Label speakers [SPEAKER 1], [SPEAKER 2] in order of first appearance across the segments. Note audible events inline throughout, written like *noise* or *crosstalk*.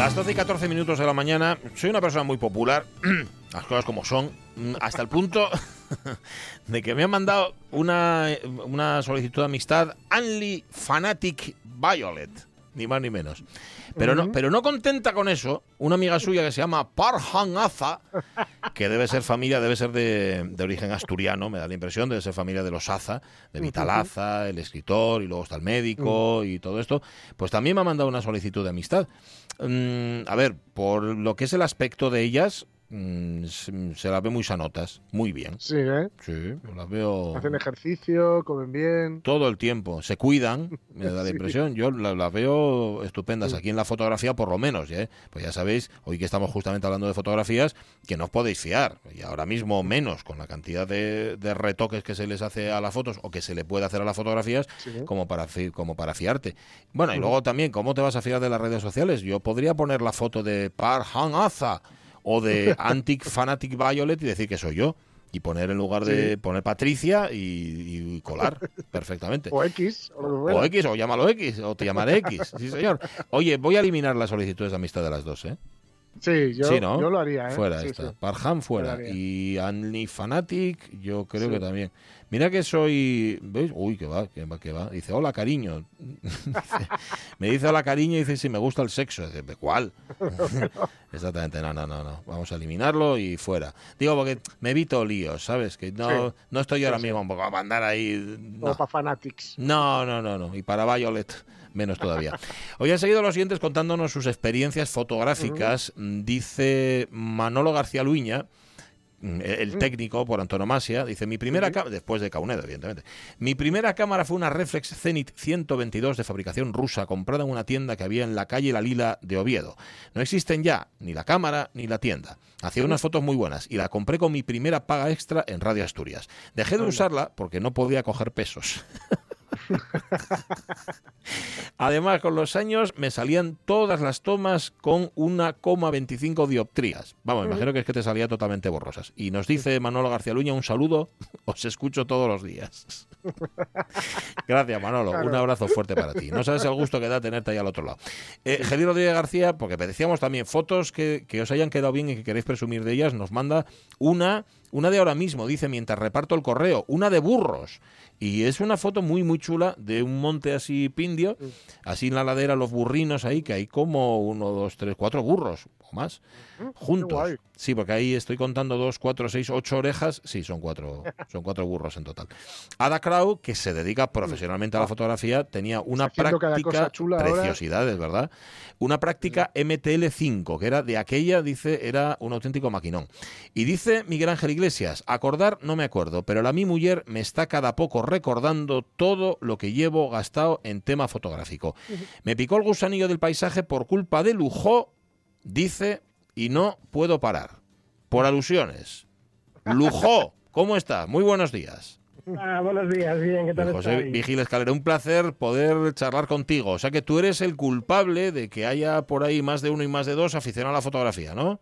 [SPEAKER 1] Las 12 y 14 minutos de la mañana. Soy una persona muy popular, *clears throat* las cosas como son, mm, hasta el punto *laughs* de que me han mandado una, una solicitud de amistad Anli Fanatic Violet, ni más ni menos. Pero, no, pero no contenta con eso, una amiga suya que se llama Parhan Aza, que debe ser familia, debe ser de, de origen asturiano, me da la impresión, debe ser familia de los Aza, de Vitalaza, el escritor, y luego está el médico y todo esto, pues también me ha mandado una solicitud de amistad. Mm, a ver, por lo que es el aspecto de ellas, mm, se, se las ve muy sanotas, muy bien.
[SPEAKER 2] Sí, ¿eh?
[SPEAKER 1] Sí, las veo
[SPEAKER 2] Hacen ejercicio, comen bien.
[SPEAKER 1] todo el tiempo, se cuidan, *laughs* me da la impresión. Yo la- las veo estupendas aquí en la fotografía, por lo menos. ¿eh? Pues ya sabéis, hoy que estamos justamente hablando de fotografías, que no os podéis fiar. Y ahora mismo menos, con la cantidad de, de retoques que se les hace a las fotos o que se le puede hacer a las fotografías,
[SPEAKER 2] Sí.
[SPEAKER 1] como para, como para fiarte. Bueno, y luego también, ¿cómo te vas a fiar de las redes sociales? Yo podría poner la foto de Parhan Aza o de *laughs* Antic Fanatic Violet y decir que soy yo. Y poner en lugar de
[SPEAKER 2] Sí.
[SPEAKER 1] poner Patricia y, y colar perfectamente. *laughs*
[SPEAKER 2] O X, o
[SPEAKER 1] O. X, o llámalo X, o te llamaré X. Sí, señor. Oye, voy a eliminar las solicitudes de amistad de las dos, ¿eh?
[SPEAKER 2] Sí, yo,
[SPEAKER 1] Sí, ¿no?
[SPEAKER 2] yo lo haría, ¿eh?
[SPEAKER 1] Fuera
[SPEAKER 2] Sí,
[SPEAKER 1] esta.
[SPEAKER 2] sí.
[SPEAKER 1] Parham fuera. Y Anli Fanatic, yo creo que también. Mira que soy. ¿Veis? Uy, que va, que va, que va. Dice, hola, cariño. *laughs* Me dice hola, cariño, y dice, si me gusta el sexo. Dice, ¿de cuál? *laughs* Exactamente, no, no, no, no. Vamos a eliminarlo y fuera. Digo, porque me evito líos, ¿sabes? Que no, no estoy
[SPEAKER 2] Sí,
[SPEAKER 1] ahora mismo para andar ahí.
[SPEAKER 2] O
[SPEAKER 1] no.
[SPEAKER 2] para Fanatics.
[SPEAKER 1] No, no, no, no. Y para Violet, menos todavía. Hoy han seguido los siguientes contándonos sus experiencias fotográficas. Mm, Dice Manolo García Luña, mm, el técnico por antonomasia, dice, mi primera cámara, después de Caunedo, evidentemente, mi primera cámara fue una Reflex Zenit 122 de fabricación rusa, comprada en una tienda que había en la calle La Lila de Oviedo. No existen ya ni la cámara ni la tienda. Hacía unas fotos muy buenas y la compré con mi primera paga extra en Radio Asturias. Dejé de usarla porque no podía coger pesos. *laughs* Además, con los años me salían todas las tomas con 1,25 dioptrías. Vamos, me imagino que es que te salía totalmente borrosas. Y nos dice Manolo García Luña, un saludo, *laughs* os escucho todos los días. *laughs* Gracias, Manolo. Un abrazo fuerte para ti. No sabes el gusto que da tenerte ahí al otro lado. Eh, Geli Rodríguez García, porque decíamos también fotos que, que os hayan quedado bien y que queréis presumir de ellas, nos manda una, una de ahora mismo, dice, mientras reparto el correo, una de burros. Y es una foto muy, muy chula de un monte así pindio, así en la ladera, los burrinos ahí, que hay como uno, dos, tres, cuatro burros o más, juntos. Sí, porque ahí estoy contando dos, cuatro, seis, ocho orejas. Sí, son cuatro, *laughs* son cuatro burros en total. Ada Crow, que se dedica profesionalmente a la fotografía, tenía una
[SPEAKER 2] haciendo
[SPEAKER 1] práctica
[SPEAKER 2] ahora.
[SPEAKER 1] preciosidades, ¿verdad? Una práctica MTL5, que era de aquella, dice, era un auténtico maquinón. Y dice Miguel Ángel Iglesias, acordar no me acuerdo, pero la mi mujer me está cada poco recordando todo lo que llevo gastado en tema fotográfico. Me picó el gusanillo del paisaje por culpa de lujo, dice, y no puedo parar. Por alusiones. Lujo, ¿cómo estás? Muy buenos días.
[SPEAKER 3] Ah, buenos días, bien, ¿qué tal
[SPEAKER 1] José
[SPEAKER 3] estáis?
[SPEAKER 1] Vigil Escalera, un placer poder charlar contigo. O sea que tú eres el culpable de que haya por ahí más de uno y más de dos aficionados a la fotografía, ¿no?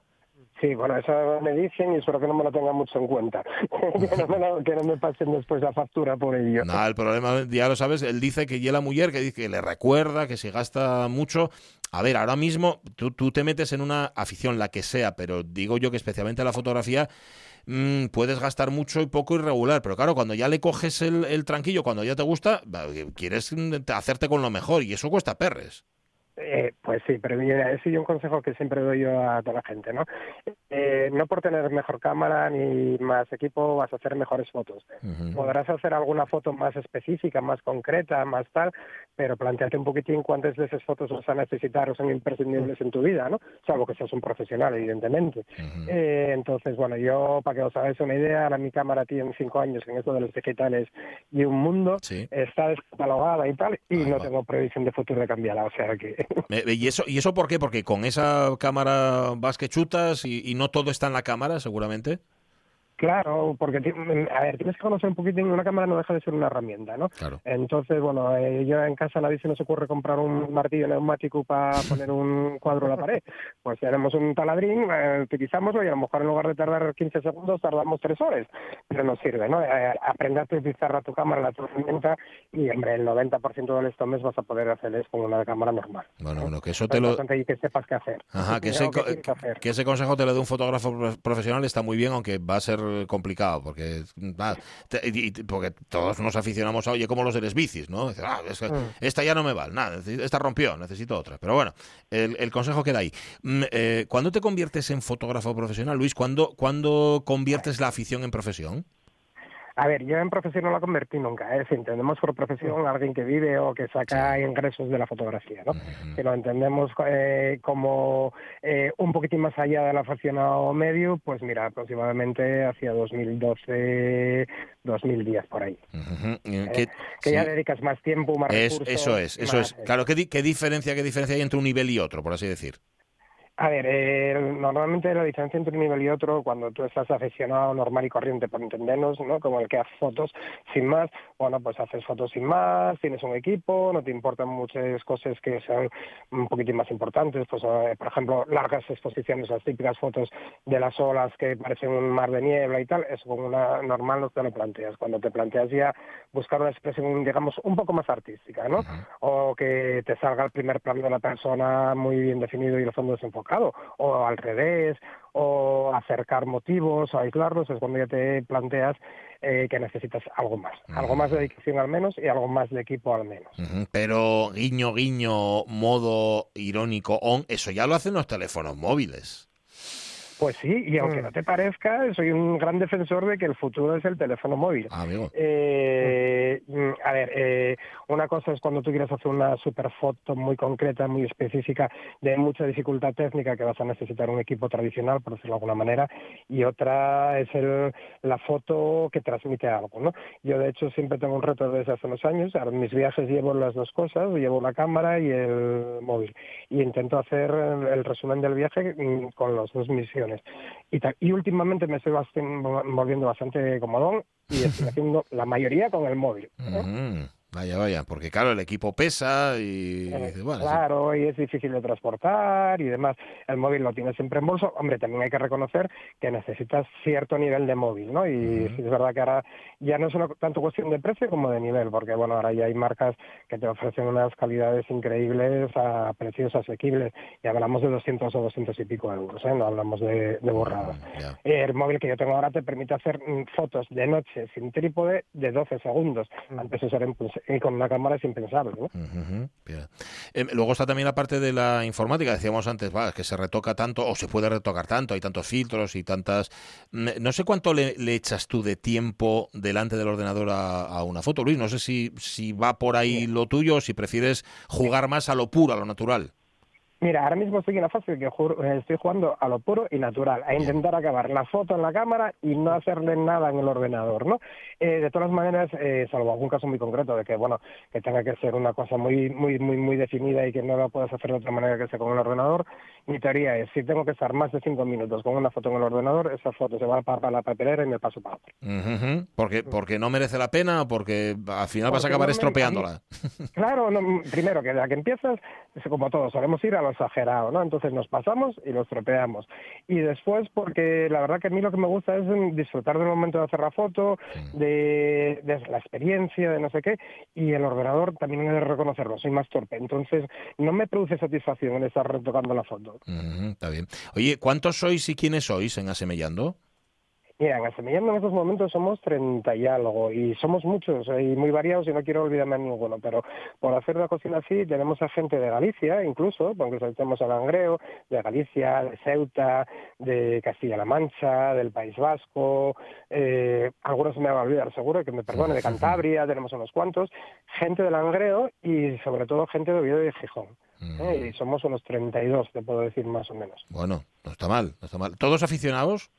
[SPEAKER 3] Sí, bueno, eso me dicen y espero que no me lo tengan mucho en cuenta. *laughs* que, no me lo- que no me pasen después la factura por ello.
[SPEAKER 1] Nada, el problema, ya lo sabes, él dice que y la mujer, que dice que le recuerda, que si gasta mucho. A ver, ahora mismo tú, tú te metes en una afición, la que sea, pero digo yo que especialmente la fotografía mm, puedes gastar mucho y poco irregular, pero claro, cuando ya le coges el, el tranquillo, cuando ya te gusta, quieres mm, hacerte con lo mejor y eso cuesta perres.
[SPEAKER 3] Eh, pues sí, pero mira, ese es un consejo que siempre doy yo a toda la gente, ¿no? Eh, no por tener mejor cámara ni más equipo vas a hacer mejores fotos. Podrás hacer alguna foto más específica, más concreta, más tal, pero planteate un poquitín cuántas de esas fotos vas a necesitar o son imprescindibles en tu vida, ¿no? Salvo que seas un profesional, evidentemente. Eh, entonces, bueno, yo, para que os hagáis una idea, ahora mi cámara tiene cinco años en esto de los digitales y un mundo, está descatalogada y tal, y no tengo previsión de futuro de cambiarla, o sea que... *laughs*
[SPEAKER 1] ¿Y eso, ¿Y eso por qué? Porque con esa cámara vas que chutas y, y no todo está en la cámara, seguramente.
[SPEAKER 3] Claro, porque a ver, tienes que conocer un poquito, una cámara no deja de ser una herramienta, ¿no?
[SPEAKER 1] Claro.
[SPEAKER 3] Entonces, bueno, eh, yo en casa a nadie se nos ocurre comprar un martillo neumático para poner un cuadro en la pared. *laughs* Pues tenemos un taladrín, eh, utilizamoslo y a lo mejor en lugar de tardar 15 segundos tardamos 3 horas, pero nos sirve, ¿no? Eh, aprender a utilizar a tu cámara, la tu herramienta y, hombre, el 90% del este mes vas a poder hacerles con una cámara normal.
[SPEAKER 1] Bueno, bueno, que eso te lo...
[SPEAKER 3] Y que sepas qué hacer.
[SPEAKER 1] Ajá, que ese, que ese consejo te lo dé un fotógrafo profesional está muy bien, aunque va a ser complicado, porque, porque todos nos aficionamos a, oye, como los de los bicis, ¿no? Ah, mm. Esta ya no me vale, nada, esta rompió, necesito otra. Pero bueno, el, consejo queda ahí. Mm, eh, ¿Cuándo te conviertes en fotógrafo profesional, Luis? ¿Cuándo, ¿Cuándo conviertes la afición en profesión?
[SPEAKER 3] A ver, yo en profesión no la convertí nunca, ¿eh? si entendemos por profesión a alguien que vive o que saca ingresos de la fotografía, ¿no? Si lo entendemos eh, como eh, un poquitín más allá del aficionado medio, pues mira, aproximadamente hacia 2012, 2010 por ahí.
[SPEAKER 1] que
[SPEAKER 3] ya dedicas más tiempo, más recursos.
[SPEAKER 1] Eso es, eso es. Claro, ¿qué, ¿qué diferencia, ¿qué diferencia hay entre un nivel y otro, por así decir?
[SPEAKER 3] A ver, eh, normalmente la diferencia entre un nivel y otro, cuando tú estás aficionado normal y corriente, por entendernos, ¿no? Como el que hace fotos sin más, bueno, pues haces fotos sin más, tienes un equipo, no te importan muchas cosas que sean un poquitín más importantes, pues eh, por ejemplo, largas exposiciones, las típicas fotos de las olas que parecen un mar de niebla y tal, eso con una normal no te lo planteas. Cuando te planteas ya buscar una expresión, digamos, un poco más artística, ¿no? O que te salga el primer plano de la persona muy bien definido y el fondo desenfocado o al revés, o acercar motivos, o aislarlos, es cuando ya te planteas eh, que necesitas algo más, algo más de dedicación al menos y algo más de equipo al menos.
[SPEAKER 1] Pero guiño, guiño, modo irónico, on, eso ya lo hacen los teléfonos móviles.
[SPEAKER 3] Pues sí, y aunque mm. no te parezca, soy un gran defensor de que el futuro es el teléfono móvil.
[SPEAKER 1] Ah, amigo.
[SPEAKER 3] Eh, mm, a ver, eh, una cosa es cuando tú quieres hacer una super foto muy concreta, muy específica, de mucha dificultad técnica, que vas a necesitar un equipo tradicional, por decirlo de alguna manera, y otra es el, la foto que transmite algo, ¿no? Yo, de hecho, siempre tengo un reto desde hace unos años. En mis viajes llevo las dos cosas, llevo la cámara y el móvil. Y intento hacer el resumen del viaje mm, con las dos misiones y, y últimamente me estoy volviendo bastante comodón y estoy *laughs* haciendo la mayoría con el móvil.
[SPEAKER 1] Vaya, vaya, porque claro, el equipo pesa y...
[SPEAKER 3] Eh, claro, y es difícil de transportar y demás. El móvil lo tienes siempre en bolso. Hombre, también hay que reconocer que necesitas cierto nivel de móvil, ¿no? Y es verdad que ahora ya no es una, tanto cuestión de precio como de nivel, porque bueno, ahora ya hay marcas que te ofrecen unas calidades increíbles a precios asequibles. Y hablamos de 200 o 200 y pico euros, ¿eh? No hablamos de, de borradas. El móvil que yo tengo ahora te permite hacer mm, fotos de noche sin trípode de 12 segundos. Antes eso era y con una cámara es impensable. ¿no?
[SPEAKER 1] Em, luego está también la parte de la informática, decíamos antes, va, que se retoca tanto o se puede retocar tanto, hay tantos filtros y tantas... Mm, no sé cuánto le, echas tú de tiempo delante del ordenador a, una foto, Luis, no sé si, si va por ahí lo tuyo o si prefieres jugar más a lo puro, a lo natural.
[SPEAKER 3] Mira, ahora mismo estoy en la fase de que eh, estoy jugando a lo puro y natural, a intentar acabar la foto en la cámara y no hacerle nada en el ordenador, ¿no? Eh, de todas maneras, eh, salvo algún caso muy concreto de que, bueno, que tenga que ser una cosa muy, muy, muy, muy definida y que no la puedas hacer de otra manera que sea con el ordenador, mi teoría es, si tengo que estar más de cinco minutos con una foto en el ordenador, esa foto se va para la papelera y me paso para otra.
[SPEAKER 1] porque, porque no merece la pena o porque al final vas a acabar estropeándola.
[SPEAKER 3] claro, primero que la que empiezas, como todos, solemos ir a exagerado, ¿no? Entonces nos pasamos y los tropeamos. Y después, porque la verdad que a mí lo que me gusta es disfrutar del momento de hacer la foto, de, la experiencia, de no sé qué, y el ordenador también he de reconocerlo, soy más torpe. Entonces no me produce satisfacción en estar retocando la foto.
[SPEAKER 1] está bien. Oye, ¿cuántos sois y quiénes sois en Asemellando?
[SPEAKER 3] Mira, en Semillando en estos momentos somos 30 y algo, y somos muchos y muy variados, y no quiero olvidarme a ninguno, pero por hacer una cocina así, tenemos a gente de Galicia, incluso, porque tenemos a Langreo, de Galicia, de Ceuta, de Castilla-La Mancha, del País Vasco, eh, algunos me van a olvidar seguro, que me perdone, de Cantabria, tenemos unos cuantos, gente de Langreo y sobre todo gente de Oviedo y de Gijón. ¿eh? Y somos unos 32, te puedo decir más o menos.
[SPEAKER 1] Bueno, no está mal, no está mal. ¿Todos aficionados?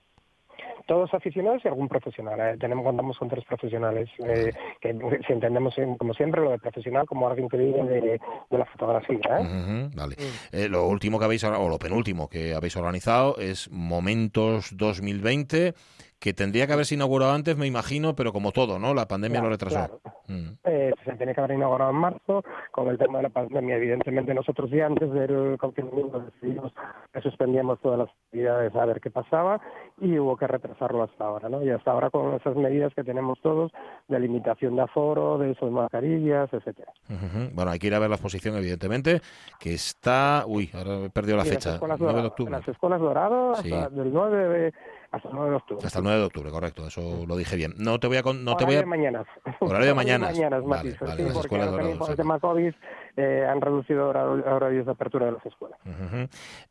[SPEAKER 3] Todos aficionados y algún profesional. ¿eh? Tenemos contamos con tres profesionales eh, que si entendemos como siempre lo de profesional como alguien que vive de, la fotografía. ¿eh?
[SPEAKER 1] vale. Mm. lo último que habéis o lo penúltimo que habéis organizado es Momentos 2020 que tendría que haberse inaugurado antes, me imagino, pero como todo, ¿no? La pandemia lo retrasó.
[SPEAKER 3] Mm. Eh, se tenía que haber inaugurado en marzo, con el tema de la pandemia. Evidentemente, nosotros ya antes del confinamiento decidimos que suspendíamos todas las actividades a ver qué pasaba y hubo que retrasarlo hasta ahora, ¿no? Y hasta ahora con esas medidas que tenemos todos de limitación de aforo, de uso de mascarillas, etcétera.
[SPEAKER 1] Bueno, hay que ir a ver la exposición, evidentemente, que está... Uy, ahora he perdido la fecha. 9 de octubre.
[SPEAKER 3] las escuelas doradas, del 9 de hasta el 9 de octubre.
[SPEAKER 1] Hasta el 9 de octubre, correcto, eso lo dije bien. No te voy a... No te
[SPEAKER 3] voy
[SPEAKER 1] a...
[SPEAKER 3] de mañana. *laughs*
[SPEAKER 1] Horario de mañanas.
[SPEAKER 3] mañanas
[SPEAKER 1] vale, vale, las escuelas
[SPEAKER 3] tema COVID eh, han reducido horarios de apertura de las escuelas.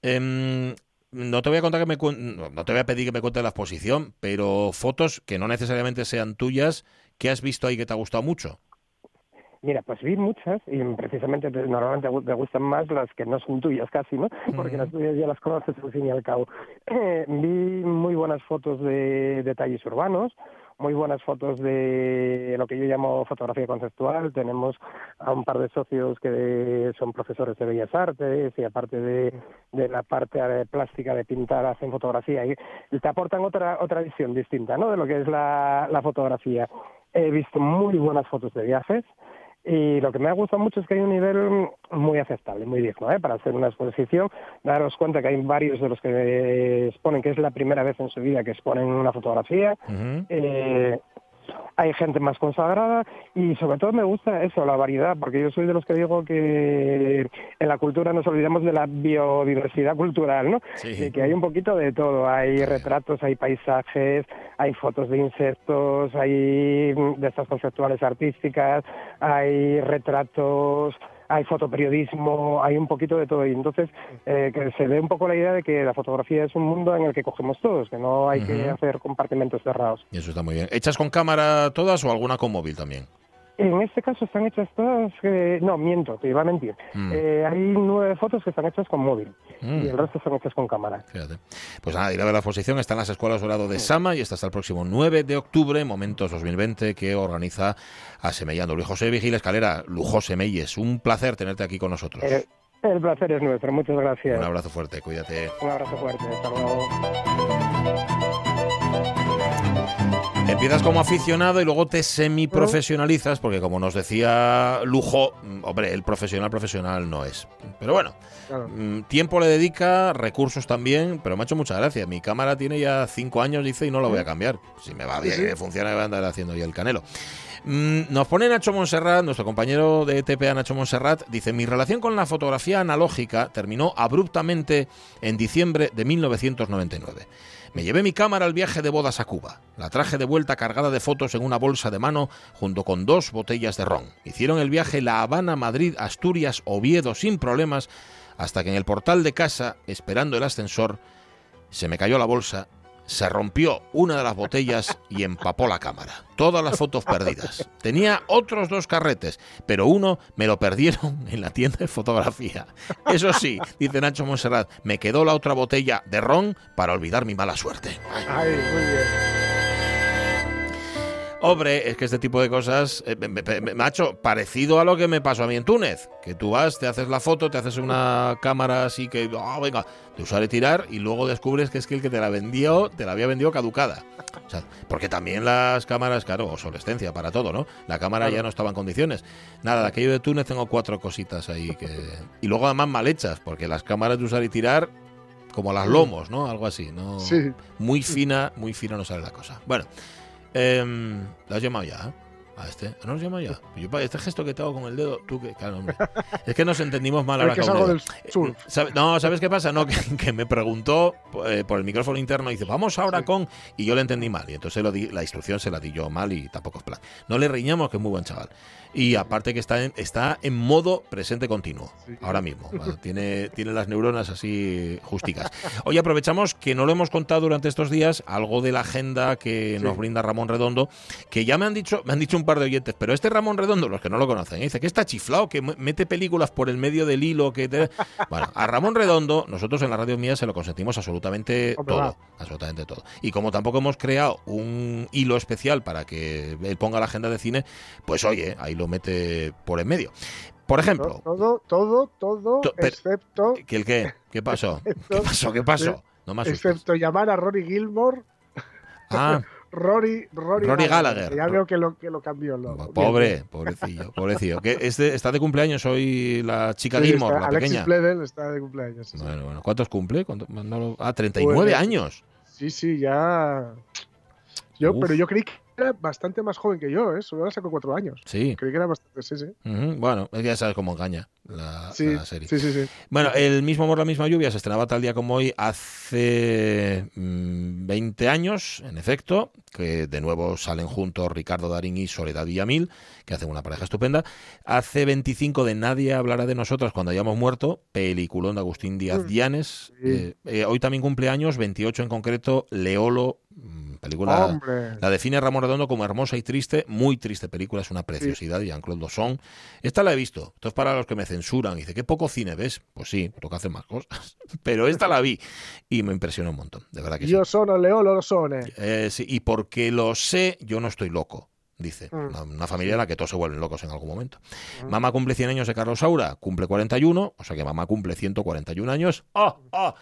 [SPEAKER 1] eh, no te voy a contar que me no te voy a pedir que me cuentes la exposición, pero fotos que no necesariamente sean tuyas, ¿qué has visto ahí que te ha gustado mucho?
[SPEAKER 3] Mira, pues vi muchas y precisamente normalmente me gustan más las que no son tuyas casi, ¿no? Porque las tuyas ya las conoces al fin y al cabo. *clears throat* vi muy buenas fotos de detalles urbanos, muy buenas fotos de lo que yo llamo fotografía conceptual. Tenemos a un par de socios que son profesores de Bellas Artes y aparte de, de la parte plástica de pintar hacen fotografía y te aportan otra otra visión distinta, ¿no? De lo que es la, la fotografía. He visto muy buenas fotos de viajes. Y lo que me ha gustado mucho es que hay un nivel muy aceptable, muy digno, ¿eh? para hacer una exposición. Daros cuenta que hay varios de los que exponen que es la primera vez en su vida que exponen una fotografía. eh, hay gente más consagrada y sobre todo me gusta eso, la variedad, porque yo soy de los que digo que en la cultura nos olvidemos de la biodiversidad cultural, ¿no? Y que hay un poquito de todo, hay retratos, hay paisajes, hay fotos de insectos, hay de estas conceptuales artísticas, hay retratos, hay fotoperiodismo, hay un poquito de todo. Y entonces eh, que se ve un poco la idea de que la fotografía es un mundo en el que cogemos todos, que no hay que hacer compartimentos cerrados.
[SPEAKER 1] Y eso está muy bien. ¿Echas con cámara todas o alguna con móvil también?
[SPEAKER 3] En este caso están hechas todas, eh, no, miento, te iba a mentir. Mm. Eh, hay nueve fotos que están hechas con móvil mm. y el resto están hechas con cámara.
[SPEAKER 1] Fíjate. Pues nada, ir a ver la exposición, está en las Escuelas Dorado de Sama y está hasta el próximo 9 de octubre, Momentos 2020, que organiza Asemellando. Luis José Vigil Escalera, Lujose Meyes, un placer tenerte aquí con nosotros.
[SPEAKER 3] Eh, el placer es nuestro, muchas gracias.
[SPEAKER 1] Un abrazo fuerte, cuídate.
[SPEAKER 3] Un abrazo fuerte, hasta luego.
[SPEAKER 1] Empiezas como aficionado y luego te semiprofesionalizas, porque como nos decía Lujo, mm, hombre, el profesional profesional no es. Pero bueno, mm, tiempo le dedica, recursos también, pero me ha hecho mucha gracia. Mi cámara tiene ya cinco años, dice, y no la voy a cambiar. Si me va bien, funciona, voy a andar haciendo ya el canelo. Mm, nos pone Nacho Monserrat, nuestro compañero de TPA Nacho Monserrat, dice, mi relación con la fotografía analógica terminó abruptamente en diciembre de 1999. Me llevé mi cámara al viaje de bodas a Cuba. La traje de vuelta cargada de fotos en una bolsa de mano junto con dos botellas de ron. Hicieron el viaje La Habana, Madrid, Asturias, Oviedo sin problemas hasta que en el portal de casa, esperando el ascensor, se me cayó la bolsa se rompió una de las botellas y empapó la cámara. Todas las fotos perdidas. Tenía otros dos carretes, pero uno me lo perdieron *laughs* en la tienda de fotografía. Eso sí, dice Nacho Monserrat, me quedó la otra botella de ron para olvidar mi mala suerte.
[SPEAKER 3] Muy bien.
[SPEAKER 1] Hombre, es que este tipo de cosas, eh, macho, parecido a lo que me pasó a mí en Túnez, que tú vas, te haces la foto, te haces una cámara así que, oh, venga, te usar y tirar, y luego descubres que es que el que te la vendió, te la había vendido caducada. O sea, porque también las cámaras, claro, obsolescencia para todo, ¿no? La cámara ya no estaba en condiciones. Nada, de aquello de Túnez tengo cuatro cositas ahí que... Y luego además mal hechas, porque las cámaras de usar y tirar, como las lomos, ¿no? Algo así, ¿no?
[SPEAKER 2] Sí.
[SPEAKER 1] Muy fina, muy fina no sale la cosa. Bueno. Eh, ¿La has llamado ya? A este. ¿No nos llama ya? Yo, este gesto que te hago con el dedo, tú que. Claro, hombre. *laughs* Es que nos entendimos mal ahora
[SPEAKER 2] que es algo del surf.
[SPEAKER 1] Eh, ¿sabe- No, ¿sabes qué pasa? No, que, *laughs* que me preguntó eh, por el micrófono interno y dice, vamos ahora
[SPEAKER 2] Sí.
[SPEAKER 1] con. Y yo le entendí mal. Y entonces lo di- la instrucción se la di yo mal y tampoco es plan. No le riñamos, que es muy buen chaval. Y aparte que está en, está en modo presente continuo,
[SPEAKER 2] Sí.
[SPEAKER 1] ahora mismo. ¿vale? Tiene, tiene las neuronas así justicas. Hoy aprovechamos que no lo hemos contado durante estos días, algo de la agenda que
[SPEAKER 2] Sí.
[SPEAKER 1] nos brinda Ramón Redondo, que ya me han dicho, me han dicho un par de oyentes, pero este Ramón Redondo, los que no lo conocen, dice que está chiflado, que mete películas por el medio del hilo, que te- *laughs* bueno, a Ramón Redondo, nosotros en la radio mía se lo consentimos absolutamente
[SPEAKER 2] Hombre,
[SPEAKER 1] todo,
[SPEAKER 2] va.
[SPEAKER 1] absolutamente todo. Y como tampoco hemos creado un hilo especial para que él ponga la agenda de cine, pues oye, ahí lo mete por en medio. Por ejemplo,
[SPEAKER 2] Todo, todo, todo,
[SPEAKER 1] To- pero-
[SPEAKER 2] excepto,
[SPEAKER 1] ¿que el qué? ¿Qué pasó? *laughs* ¿Qué pasó? ¿Qué pasó? No me
[SPEAKER 2] excepto llamar a Rory Gilmore,
[SPEAKER 1] Ah, *laughs*
[SPEAKER 2] Rory, Rory,
[SPEAKER 1] Rory Gallagher.
[SPEAKER 2] Ya veo que lo, que lo cambió. Lo,
[SPEAKER 1] pobre, pobrecillo, pobrecillo. Que este está de cumpleaños hoy la chica
[SPEAKER 2] Sí,
[SPEAKER 1] Gilmore,
[SPEAKER 2] está-
[SPEAKER 1] la
[SPEAKER 2] Alexis
[SPEAKER 1] pequeña.
[SPEAKER 2] Está de cumpleaños. sí.
[SPEAKER 1] Bueno, bueno. ¿Cuántos cumple? ¿Cuánto- no Ah, 39
[SPEAKER 2] Pues,
[SPEAKER 1] años.
[SPEAKER 2] Sí, sí, ya. Yo,
[SPEAKER 1] Uf.
[SPEAKER 2] pero yo creí que era bastante más joven que yo, ¿eh? Solo la sacó cuatro años.
[SPEAKER 1] Sí.
[SPEAKER 2] Creí que era bastante, sí, sí.
[SPEAKER 1] Ujú, Bueno, es que ya sabes cómo engaña la,
[SPEAKER 2] Sí,
[SPEAKER 1] la serie.
[SPEAKER 2] sí, sí, sí.
[SPEAKER 1] Bueno, el mismo amor, la misma lluvia se estrenaba tal día como hoy hace mm, 20 años, en efecto, que de nuevo salen juntos Ricardo Darín y Soledad Villamil, que hacen una pareja estupenda. Hace 25 de Nadie hablará de nosotros cuando hayamos muerto, peliculón de Agustín Díaz
[SPEAKER 2] Mm, sí.
[SPEAKER 1] Eh, eh, hoy también cumple años, 28 en concreto, Leolo, mm, película...
[SPEAKER 2] Hombre.
[SPEAKER 1] La define Ramón Redondo como hermosa y triste, muy triste película, es una preciosidad, Jean-Claude Dosson. Esta la he visto, esto es para los que me censuran, dice, ¿qué poco cine ves? Pues sí, toca hacer más cosas, *laughs* pero esta la vi y me impresionó un montón, de verdad que sí.
[SPEAKER 2] Io sono Leolo lo sone.
[SPEAKER 1] Eh, sí, Y porque lo sé, yo no estoy loco. Dice,
[SPEAKER 2] Mm.
[SPEAKER 1] una, una familia en la que todos se vuelven locos en algún momento.
[SPEAKER 2] Mm.
[SPEAKER 1] Mamá cumple 100 años de Carlos Saura, cumple 41, o sea que mamá cumple 141 años. ¡Ah! ¡Ah!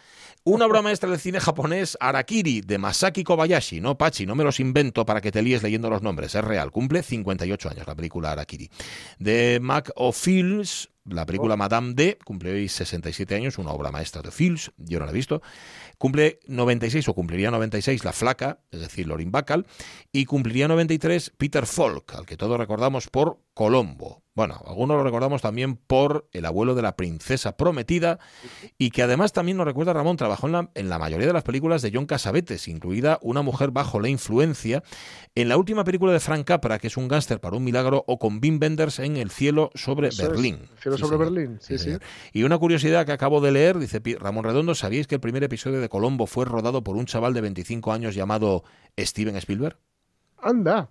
[SPEAKER 1] Una obra maestra del cine japonés, Arakiri, de Masaki Kobayashi. No, Pachi, no me los invento para que te líes leyendo los nombres. Es real. Cumple 58 años la película Arakiri. De Mac O'Fields, la película
[SPEAKER 2] Oh.
[SPEAKER 1] Madame D, cumple hoy 67 años, una obra maestra de Fields. Yo no la he visto. Cumple 96 o cumpliría 96 La Flaca, es decir, Lorin Bacall. Y cumpliría 93 Peter Falk, al que todos recordamos por Colombo. Bueno, algunos lo recordamos también por El abuelo de la princesa prometida y que además también nos recuerda Ramón, trabajó en la, en la mayoría de las películas de John Casavetes, incluida Una mujer bajo la influencia, en la última película de Frank Capra, que es un gángster para un milagro, o con Wim Wenders en El cielo sobre
[SPEAKER 2] Eso
[SPEAKER 1] Berlín.
[SPEAKER 2] El cielo
[SPEAKER 1] Sí,
[SPEAKER 2] sobre
[SPEAKER 1] señor.
[SPEAKER 2] Berlín, sí, sí.
[SPEAKER 1] Y una curiosidad que acabo de leer, dice Ramón Redondo, ¿sabíais que el primer episodio de Colombo fue rodado por un chaval de 25 años llamado Steven Spielberg?
[SPEAKER 2] Anda,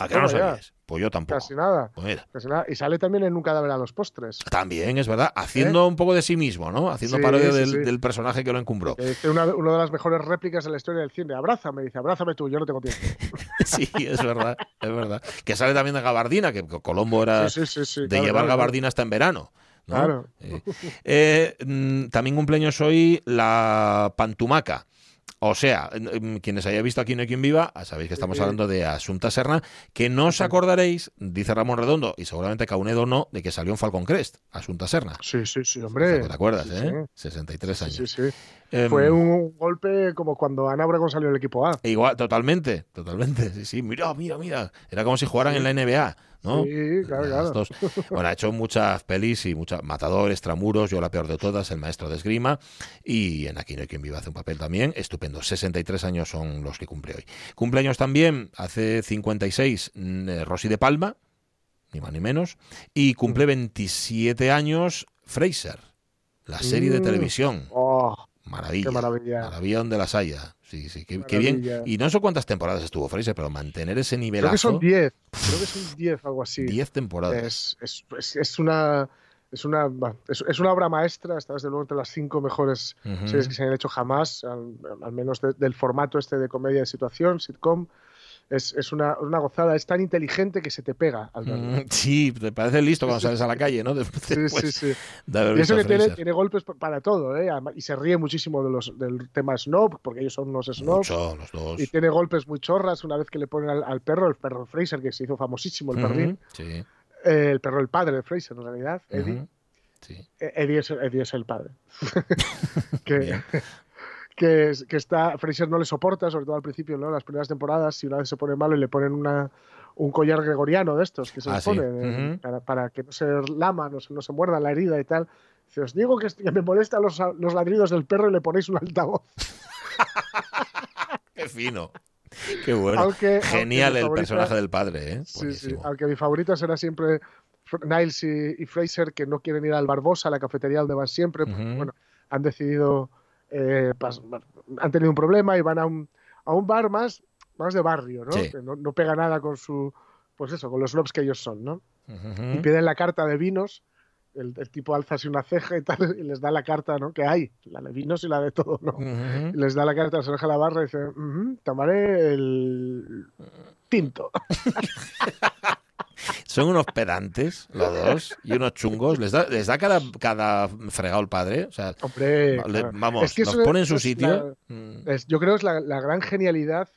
[SPEAKER 1] ¿A qué no lo sabías? Pues yo tampoco.
[SPEAKER 2] casi nada.
[SPEAKER 1] Pues.
[SPEAKER 2] Casi nada. Y sale también en un cadáver a los postres.
[SPEAKER 1] También, es verdad, haciendo un poco de sí mismo, ¿no? Haciendo
[SPEAKER 2] Sí,
[SPEAKER 1] parodia
[SPEAKER 2] sí,
[SPEAKER 1] del,
[SPEAKER 2] sí.
[SPEAKER 1] del personaje que lo encumbró.
[SPEAKER 2] Una, una de las mejores réplicas de la historia del cine. Abrázame, dice, abrázame tú, yo no tengo tiempo. *laughs*
[SPEAKER 1] Sí, es verdad, es verdad. Que sale también de gabardina, que Colombo era de llevar
[SPEAKER 2] claro,
[SPEAKER 1] gabardina hasta en verano. ¿No?
[SPEAKER 2] Claro.
[SPEAKER 1] Eh, eh, mm, también cumpleaños hoy la pantumaca. O sea, mm, quienes hayáis visto aquí No hay quien viva, sabéis que estamos hablando de Asunta Serna, que no os acordaréis, dice Ramón Redondo, y seguramente Caunedo no, de que salió en Falcon Crest, Asunta Serna.
[SPEAKER 2] Sí, sí, sí, hombre.
[SPEAKER 1] ¿Te acuerdas,
[SPEAKER 2] Sí,
[SPEAKER 1] eh? 63
[SPEAKER 2] Sí,
[SPEAKER 1] años.
[SPEAKER 2] sí, sí.
[SPEAKER 1] Em,
[SPEAKER 2] Fue un golpe como cuando Ana Obregón salió del equipo A.
[SPEAKER 1] Igual, totalmente, totalmente. Sí, sí, mira, mira, mira. Era como si jugaran en la NBA, ¿no?
[SPEAKER 2] Sí, claro, claro.
[SPEAKER 1] dos. Bueno, ha hecho muchas pelis y muchas. Matador, Extramuros, yo la peor de todas, El maestro de esgrima. Y en Aquí no hay quien viva hace un papel también. Estupendo. 63 años son los que cumple hoy. Cumpleaños también, hace 56, mm, eh, Rosy de Palma, ni más ni menos. Y cumple 27 años Fraser, la serie de
[SPEAKER 2] Mm.
[SPEAKER 1] televisión.
[SPEAKER 2] Oh,
[SPEAKER 1] Maravilla.
[SPEAKER 2] qué maravilla.
[SPEAKER 1] Maravilla donde las haya. Sí, sí, qué, qué bien. Y no sé cuántas temporadas estuvo Fraser, pero mantener ese
[SPEAKER 2] Creo
[SPEAKER 1] nivelazo.
[SPEAKER 2] que son 10. Creo que son 10, algo así.
[SPEAKER 1] 10 temporadas.
[SPEAKER 2] Es, es, es, una. Es una, es, una obra maestra, está desde luego entre las cinco mejores series que se han hecho jamás, al, al menos de- del formato este de comedia de situación, sitcom. Es, es una, una gozada, es tan inteligente que se te pega al verlo.
[SPEAKER 1] Mm, *laughs* Sí, te parece listo cuando sales a la calle, ¿no? *laughs* Después,
[SPEAKER 2] Sí,
[SPEAKER 1] después
[SPEAKER 2] sí, sí. Y eso que tiene, tiene golpes pa- para todo, ¿eh? Y se ríe muchísimo de los, del tema snob, porque ellos son unos snobs.
[SPEAKER 1] Mucho, los dos.
[SPEAKER 2] Y tiene golpes muy chorras una vez que le ponen al, al perro, el perro Fraser, que se hizo famosísimo, el perrín.
[SPEAKER 1] Sí.
[SPEAKER 2] Eh, el perro, el padre de Fraser, en realidad, Eddie.
[SPEAKER 1] sí.
[SPEAKER 2] Eh, Eddie, es, Eddie es el padre. *laughs* que. Que, que está, Fraser no le soporta, sobre todo al principio, ¿no? las primeras temporadas, si una vez se pone malo y le ponen una, un collar gregoriano de estos que se
[SPEAKER 1] Ah,
[SPEAKER 2] les
[SPEAKER 1] sí.
[SPEAKER 2] pone eh,
[SPEAKER 1] Ujú.
[SPEAKER 2] para, para que no se lama, no se, no se muerda la herida y tal. Dice, os digo que, me molestan los, los ladridos del perro y le ponéis un altavoz. *laughs*
[SPEAKER 1] Qué fino. Qué bueno.
[SPEAKER 2] Aunque-
[SPEAKER 1] Genial
[SPEAKER 2] aunque
[SPEAKER 1] el
[SPEAKER 2] favorita-
[SPEAKER 1] personaje del padre, ¿eh?
[SPEAKER 2] Sí, sí. Aunque mi favorito será siempre Niles y, y Fraser, que no quieren ir al Barbosa, a la cafetería donde van siempre. porque,
[SPEAKER 1] Ujú.
[SPEAKER 2] bueno, han decidido, eh, pas- han tenido un problema y van a un, a un bar más, más de barrio, ¿no?
[SPEAKER 1] Sí.
[SPEAKER 2] Que no, no pega nada con su, pues eso, con los snobs que ellos son, ¿no?
[SPEAKER 1] Ujú.
[SPEAKER 2] Y piden la carta de vinos. El, el tipo alza así una ceja y tal, y les da la carta, ¿no? Que hay, la de vinos y la de todo, ¿no?
[SPEAKER 1] Ujú.
[SPEAKER 2] Y les da la carta, se deja la barra y dice, "Ujú, tomaré el tinto. *laughs*
[SPEAKER 1] Son unos pedantes, los dos, y unos chungos. ¿Les da, les da cada, cada fregado el padre? O sea,
[SPEAKER 2] Hombre,
[SPEAKER 1] le-
[SPEAKER 2] claro.
[SPEAKER 1] vamos,
[SPEAKER 2] Es que
[SPEAKER 1] los pone en su sitio.
[SPEAKER 2] la-
[SPEAKER 1] Mm.
[SPEAKER 2] es- yo creo que es la, la gran genialidad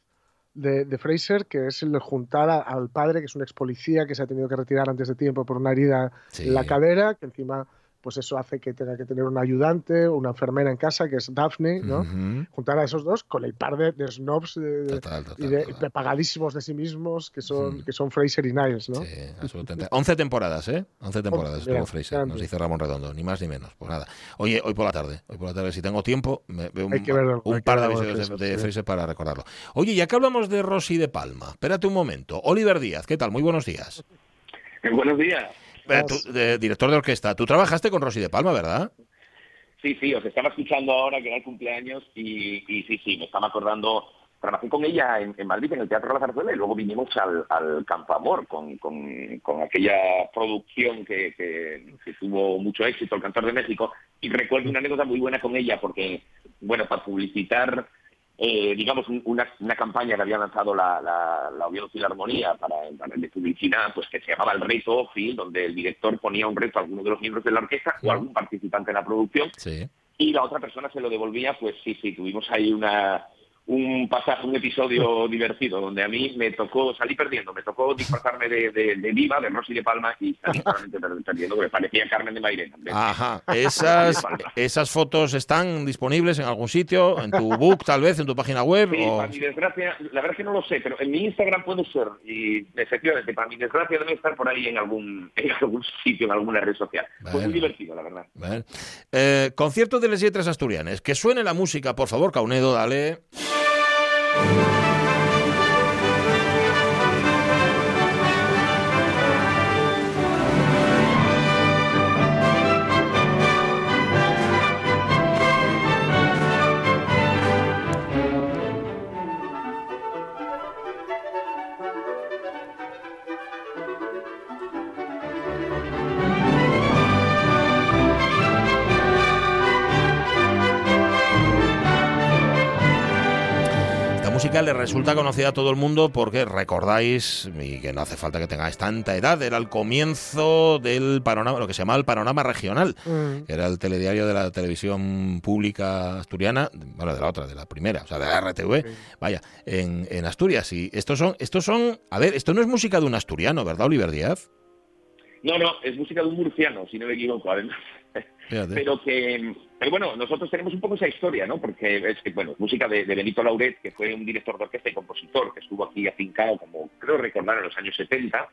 [SPEAKER 2] de, de Fraser, que es el juntar a- al padre, que es un ex policía que se ha tenido que retirar antes de tiempo por una herida
[SPEAKER 1] Sí.
[SPEAKER 2] en la cadera, que encima pues eso hace que tenga que tener un ayudante o una enfermera en casa, que es Daphne, ¿no? Juntar a esos dos con el par de, de snobs de- de-
[SPEAKER 1] Total, total,
[SPEAKER 2] y de, pagadísimos de sí mismos, que son, que son Fraser y Niles, ¿no?
[SPEAKER 1] Sí, absolutamente. 11 temporadas, ¿eh? 11 temporadas
[SPEAKER 2] Once,
[SPEAKER 1] estuvo
[SPEAKER 2] mira,
[SPEAKER 1] Fraser,
[SPEAKER 2] grande.
[SPEAKER 1] nos dice Ramón Redondo, ni más ni menos. Pues nada. Oye, hoy por la tarde, hoy por la tarde, si tengo tiempo, me veo un,
[SPEAKER 2] verlo,
[SPEAKER 1] par de episodios de,
[SPEAKER 2] Fraser,
[SPEAKER 1] de
[SPEAKER 2] sí.
[SPEAKER 1] Fraser para recordarlo. Oye, ya que hablamos de Rosy de Palma, espérate un momento. Oliver Díaz, ¿qué tal? Muy buenos días.
[SPEAKER 4] Buenos días.
[SPEAKER 1] Eh, tú, de- director de orquesta, tú trabajaste con Rosy de Palma, ¿verdad?
[SPEAKER 4] Sí, sí, os estaba escuchando ahora que era el cumpleaños y, y sí, sí, me estaba acordando. Trabajé con ella en, en Madrid, en el Teatro La Zarzuela, y luego vinimos al, al Campo Amor con, con, con aquella producción que, que, que tuvo mucho éxito, El Cantor de México. Y recuerdo una anécdota muy buena con ella porque, bueno, para publicitar, eh, digamos, un- una, una campaña que había lanzado la, la, la Oviedo Filarmonía para, para de publicidad, pues que se llamaba El Reto OFI, donde el director ponía un reto a alguno de los miembros de la orquesta o a algún participante en la producción
[SPEAKER 1] Sí.
[SPEAKER 4] y la otra persona se lo devolvía, pues sí, sí, tuvimos ahí una un pasaje, un episodio *laughs* divertido, donde a mí me tocó, salí perdiendo, me tocó disfrazarme de, de, de Viva, de Rosy de Palma, y salí *laughs* perdiendo, porque parecía Carmen de Mairena.
[SPEAKER 1] Ajá. *laughs* Esas, esas fotos están disponibles en algún sitio, en tu book, tal vez, en tu página web.
[SPEAKER 4] Sí,
[SPEAKER 1] o-
[SPEAKER 4] para mi desgracia, la verdad es que no lo sé, pero en mi Instagram puede ser, y efectivamente, para mi desgracia debe estar por ahí en algún, en algún sitio, en alguna red social. Fue
[SPEAKER 1] Bueno.
[SPEAKER 4] muy divertido, la verdad.
[SPEAKER 1] Bien. Eh, concierto de Les Lletres Asturianes. Que suene la música, por favor, Caunedo, dale. Esta música le resulta conocida a todo el mundo porque recordáis, y que no hace falta que tengáis tanta edad, era el comienzo del panorama, lo que se llamaba el panorama regional,
[SPEAKER 2] Mm.
[SPEAKER 1] que era el telediario de la televisión pública asturiana, bueno, de la otra, de la primera, o sea, de la RTV, vaya, en, en Asturias. Y estos son, estos son, a ver, esto no es música de un asturiano, ¿verdad, Oliver Díaz?
[SPEAKER 4] No, no, es música de un murciano, si no me equivoco, además.
[SPEAKER 1] Fíjate.
[SPEAKER 4] pero que pero bueno nosotros tenemos un poco esa historia no porque es que bueno música de, de Benito Lauret que fue un director de orquesta y compositor que estuvo aquí afincado como creo recordar en los años 70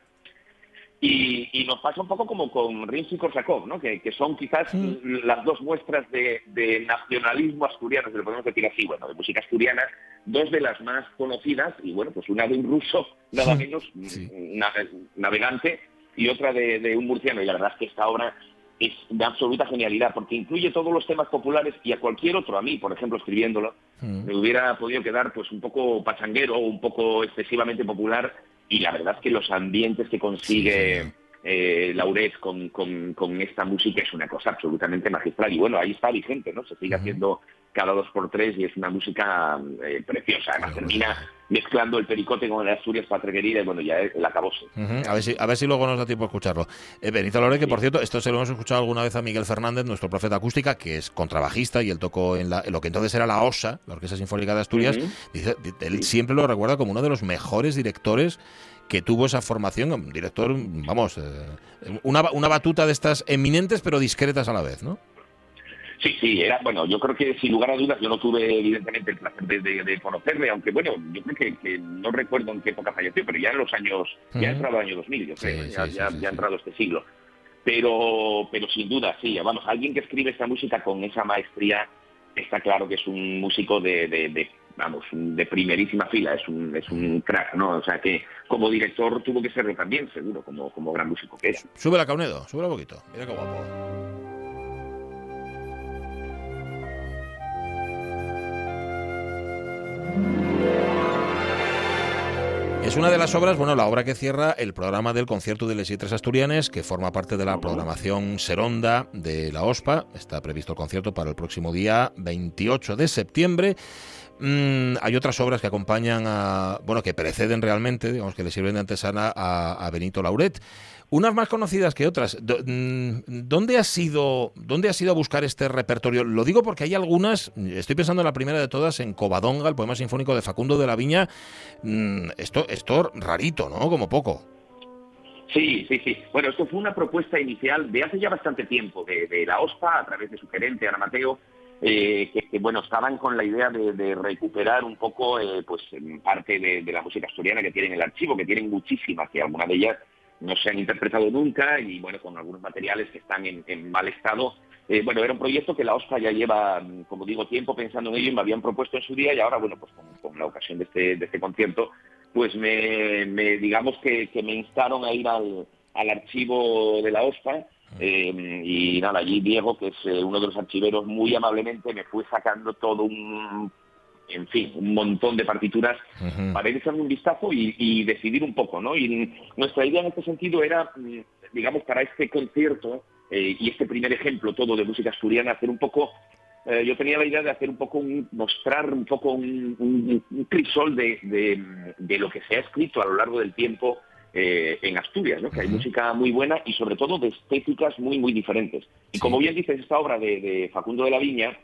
[SPEAKER 4] y, y nos pasa un poco como con Rimsky y Korsakov, ¿no? Que, que son quizás las dos muestras de, de nacionalismo asturiano, si lo podemos decir así, bueno, de música asturiana, dos de las más conocidas, y bueno, pues una de un ruso, nada menos,
[SPEAKER 1] Sí.
[SPEAKER 4] na- navegante, y otra de, de un murciano, y la verdad es que esta obra es de absoluta genialidad, porque incluye todos los temas populares y a cualquier otro, a mí, por ejemplo, escribiéndolo,
[SPEAKER 1] Mm.
[SPEAKER 4] me hubiera podido quedar pues un poco pachanguero o un poco excesivamente popular, y la verdad es que los ambientes que consigue
[SPEAKER 1] Sí, sí.
[SPEAKER 4] eh, Lauret con, con, con esta música es una cosa absolutamente magistral. Y bueno, ahí está vigente, ¿no? Se sigue haciendo cada dos por tres y es una música eh, preciosa. Además, termina mezclando el pericote con el Asturias Patreguerida y bueno, ya el acabose.
[SPEAKER 1] Ujú, A ver, si, a ver si luego nos da tiempo a escucharlo. Eh, Benito Lore, que por cierto, esto se lo hemos escuchado alguna vez a Miguel Fernández, nuestro profeta acústica, que es contrabajista y él tocó en, la- en lo que entonces era la OSA, la Orquesta Sinfónica de Asturias. Dice, él siempre lo recuerda como uno de los mejores directores que tuvo esa formación, un director, vamos, eh, una, una batuta de estas eminentes pero discretas a la vez, ¿no?
[SPEAKER 4] Sí, sí, era, bueno, yo creo que sin lugar a dudas, yo no tuve evidentemente el placer de, conocerle, aunque bueno, yo creo que, no recuerdo en qué época falleció, pero ya en los años, ya ha entrado el año 2000, yo creo, ya, ya, ha entrado este siglo. Pero, pero sin duda, sí, vamos, alguien que escribe esta música con esa maestría, está claro que es un músico de, vamos, de primerísima fila, es un, es un crack, ¿no? O sea que como director tuvo que serlo también, seguro, como, como gran músico que es.
[SPEAKER 1] Sube la Caunedo, sube un poquito, mira qué guapo. Es una de las obras, bueno, la obra que cierra el programa del concierto de Les Tres Asturianes, que forma parte de la programación Seronda de la OSPA. Está previsto el concierto para el próximo día 28 de septiembre. Mm, hay otras obras que acompañan a, bueno, que preceden realmente, digamos que le sirven de antesana a, a Benito Lauret. Unas más conocidas que otras. Mm, ¿Dónde has ido, dónde has ido a buscar este repertorio? Lo digo porque hay algunas, estoy pensando en la primera de todas, en Covadonga, el poema sinfónico de Facundo de la Viña. Mm, esto, esto rarito, ¿no? Como poco.
[SPEAKER 4] Sí, sí, sí. Bueno, esto fue una propuesta inicial de hace ya bastante tiempo, de, la OSPA, a través de su gerente, Ana Mateo, eh, que, bueno, estaban con la idea de, recuperar un poco, eh, pues, parte de, de, la música asturiana que tienen en el archivo, que tienen muchísimas, que algunas de ellas no se han interpretado nunca y bueno, con algunos materiales que están en, mal estado. Eh, bueno, era un proyecto que la OSCA ya lleva, como digo, tiempo pensando en ello y me habían propuesto en su día y ahora, bueno, pues con, la ocasión de este, de este concierto, pues me, digamos que, me instaron a ir al, archivo de la OSCA eh, y nada, allí Diego, que es eh, uno de los archiveros, muy amablemente me fue sacando todo un en fin, un montón de partituras para ir echando un vistazo y, decidir un poco, ¿no? Y nuestra idea en este sentido era, mm, digamos, para este concierto eh, y este primer ejemplo todo de música asturiana, hacer un poco eh, yo tenía la idea de hacer un poco, mostrar un poco un, crisol de, lo que se ha escrito a lo largo del tiempo eh, en Asturias, ¿no? que hay música muy buena y sobre todo de estéticas muy, muy diferentes. Y como bien dices, esta obra de, Facundo de la Viña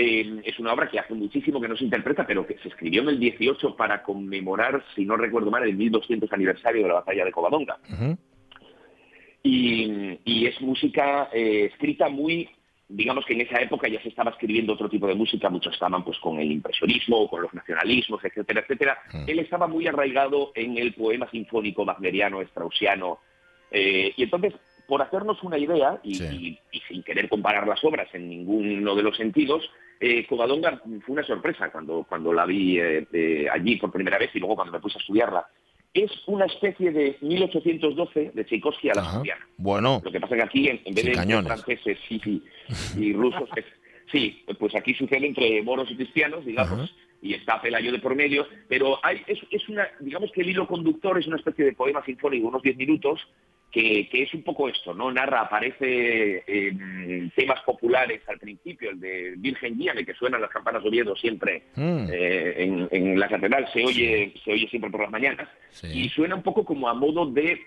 [SPEAKER 4] eh, es una obra que hace muchísimo que no se interpreta, pero que se escribió en el 18 para conmemorar, si no recuerdo mal, el 1200 aniversario de la batalla de Covadonga. y, es música eh, escrita muy, digamos que en esa época ya se estaba escribiendo otro tipo de música, muchos estaban pues con el impresionismo, con los nacionalismos, etcétera, etcétera. Él estaba muy arraigado en el poema sinfónico wagneriano, straussiano, eh, y entonces por hacernos una idea, y, sin querer comparar las obras en ninguno de los sentidos, eh, Covadonga fue una sorpresa cuando, cuando la vi eh, allí por primera vez y luego cuando me puse a estudiarla. Es una especie de 1812 de Tchaikovsky a la asturiana.
[SPEAKER 1] Bueno.
[SPEAKER 4] Lo que pasa es que aquí, en, vez de franceses y, rusos, sí, pues aquí sucede entre moros y cristianos, digamos, y está Pelayo de por medio, pero hay, es, es, una, digamos que el hilo conductor es una especie de poema sinfónico, unos 10 minutos, que, es un poco esto, ¿no? Narra, aparece en temas populares al principio, el de Virgen Guíame, que suenan las campanas de Oviedo siempre mm. eh, en, la catedral, se oye, se oye siempre por las mañanas, y suena un poco como a modo de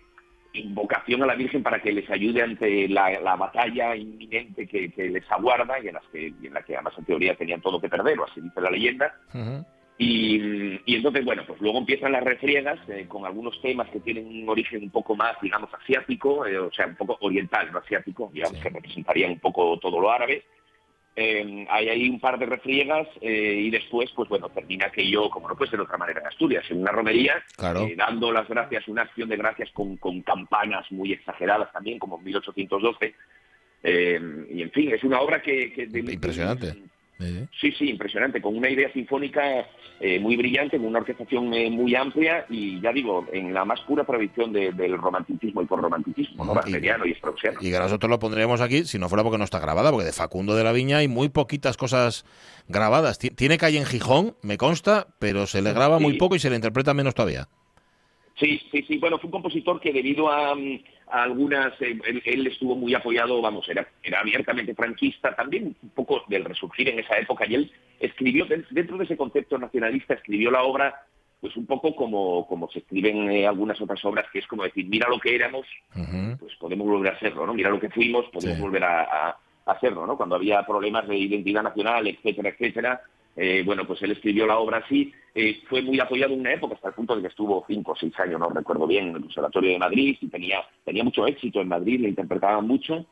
[SPEAKER 4] invocación a la Virgen para que les ayude ante la, batalla inminente que, les aguarda y en, las que, en la que además en teoría tenían todo que perder, o así dice la leyenda. Y, entonces, bueno, pues luego empiezan las refriegas eh, con algunos temas que tienen un origen un poco más, digamos, asiático, eh, o sea, un poco oriental, no asiático, digamos, que representarían un poco todo lo árabe. Eh, hay ahí un par de refriegas y después, pues bueno, termina aquello, como no puede ser de otra manera en Asturias, en una romería, dando las gracias, una acción de gracias con, campanas muy exageradas también, como en 1812. y en fin, es una obra que... que
[SPEAKER 1] Impresionante.
[SPEAKER 4] Sí, sí, impresionante, con una idea sinfónica eh, muy brillante, con una orquestación eh, muy amplia y ya digo, en la más pura tradición del romanticismo y por romanticismo, ¿no? y, y expresiano.
[SPEAKER 1] Y que nosotros lo pondríamos aquí si no fuera porque no está grabada, porque de Facundo de la Viña hay muy poquitas cosas grabadas. Tiene calle en Gijón, me consta, pero se le graba muy poco y se le interpreta menos todavía.
[SPEAKER 4] Sí, sí, sí. Bueno, fue un compositor que debido a, algunas, eh, él, estuvo muy apoyado, vamos, era, era abiertamente franquista, también un poco del resurgir en esa época, y él escribió, dentro de ese concepto nacionalista, escribió la obra pues un poco como, como se escriben eh, algunas otras obras, que es como decir, mira lo que éramos, pues podemos volver a hacerlo, ¿no? Mira lo que fuimos, podemos volver a, hacerlo, ¿no? Cuando había problemas de identidad nacional, etcétera, etcétera, eh, bueno, pues él escribió la obra así, eh, fue muy apoyado en una época, hasta el punto de que estuvo cinco o seis años, no recuerdo bien, en el Conservatorio de Madrid, y tenía, tenía mucho éxito en Madrid, le interpretaban mucho,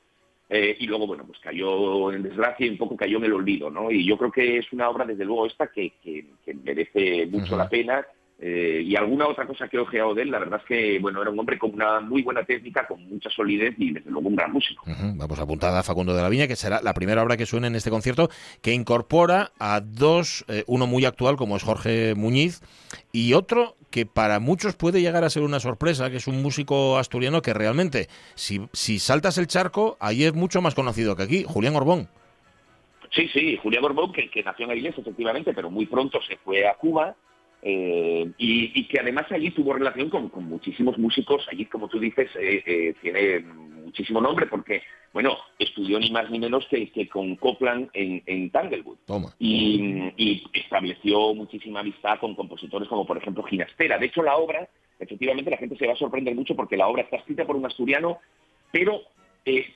[SPEAKER 4] eh, y luego, bueno, pues cayó en desgracia y un poco cayó en el olvido, ¿no? Y yo creo que es una obra, desde luego, esta que, que, que merece mucho la pena eh, y alguna otra cosa que he ojeado de él, la verdad es que bueno, era un hombre con una muy buena técnica, con mucha solidez y desde luego un gran músico.
[SPEAKER 1] Vamos apuntada a Facundo de la Viña, que será la primera obra que suene en este concierto, que incorpora a dos, eh, uno muy actual como es Jorge Muñiz y otro que para muchos puede llegar a ser una sorpresa, que es un músico asturiano que realmente, si, si saltas el charco, ahí es mucho más conocido que aquí, Julián Orbón.
[SPEAKER 4] Sí, sí, Julián Orbón, que, que nació en Avilés, efectivamente, pero muy pronto se fue a Cuba eh, y, que además allí tuvo relación con, muchísimos músicos. Allí, como tú dices, eh, eh, tiene muchísimo nombre porque, bueno, estudió ni más ni menos que, con Copland en, en Tanglewood. Y, estableció muchísima amistad con compositores como, por ejemplo, Ginastera. De hecho, la obra, efectivamente, la gente se va a sorprender mucho porque la obra está escrita por un asturiano, pero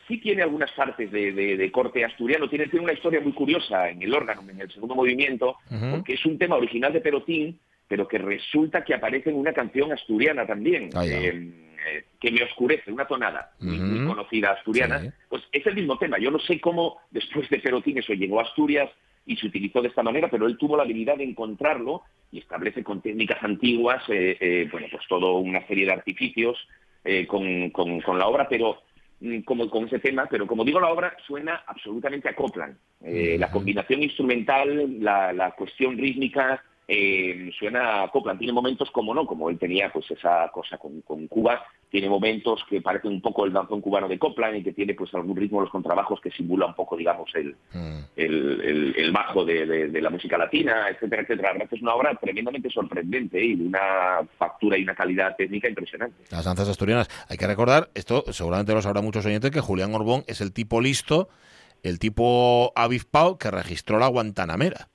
[SPEAKER 4] sí tiene algunas partes de, corte asturiano, tiene, tiene, una historia muy curiosa en el órgano, en el segundo movimiento, porque es un tema original de Perotín, pero que resulta que aparece en una canción asturiana también, eh, eh, que me oscurece, una tonada muy, conocida asturiana. Pues es el mismo tema. Yo no sé cómo después de Perotín eso llegó a Asturias y se utilizó de esta manera, pero él tuvo la habilidad de encontrarlo y establece con técnicas antiguas, eh, bueno, pues toda una serie de artificios con, con, la obra, pero mm, como con ese tema, pero como digo, la obra suena absolutamente a Copland. La combinación instrumental, la, la cuestión rítmica, eh, suena a Copland. Tiene momentos como no, como él tenía pues esa cosa con, Cuba, tiene momentos que parecen un poco el danzón cubano de Copland y que tiene pues algún ritmo de los contrabajos que simula un poco, digamos, el, mm. el, bajo de, la música latina, etcétera, etcétera. La es una obra tremendamente sorprendente y de una factura y una calidad técnica impresionante.
[SPEAKER 1] Las danzas asturianas. Hay que recordar, esto seguramente lo sabrá muchos oyentes, que Julián Orbón es el tipo listo, el tipo avispado que registró la Guantanamera.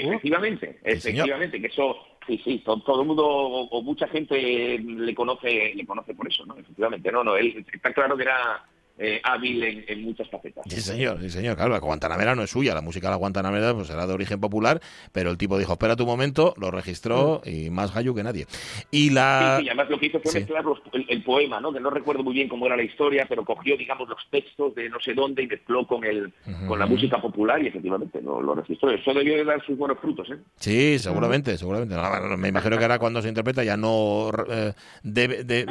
[SPEAKER 4] Efectivamente, efectivamente, que eso, sí, sí, todo, el mundo o, mucha gente le conoce, le conoce por eso, ¿no? Efectivamente, no, no, él está claro que era eh, hábil en, muchas facetas.
[SPEAKER 1] Sí, señor, sí, señor. Claro, la Guantanamera no es suya, la música de la Guantanamera pues era de origen popular, pero el tipo dijo, espera tu momento, lo registró mm. y más gallo que nadie. Y la...
[SPEAKER 4] Sí, además lo que hizo fue mezclar el, poema, ¿no? Que no recuerdo muy bien cómo era la historia, pero cogió, digamos, los textos de no sé dónde y mezcló con el, con la música popular y efectivamente lo, lo registró. Eso debió de dar sus buenos frutos, ¿eh?
[SPEAKER 1] Sí, seguramente, seguramente. me imagino que ahora cuando se interpreta ya no eh, debe, de,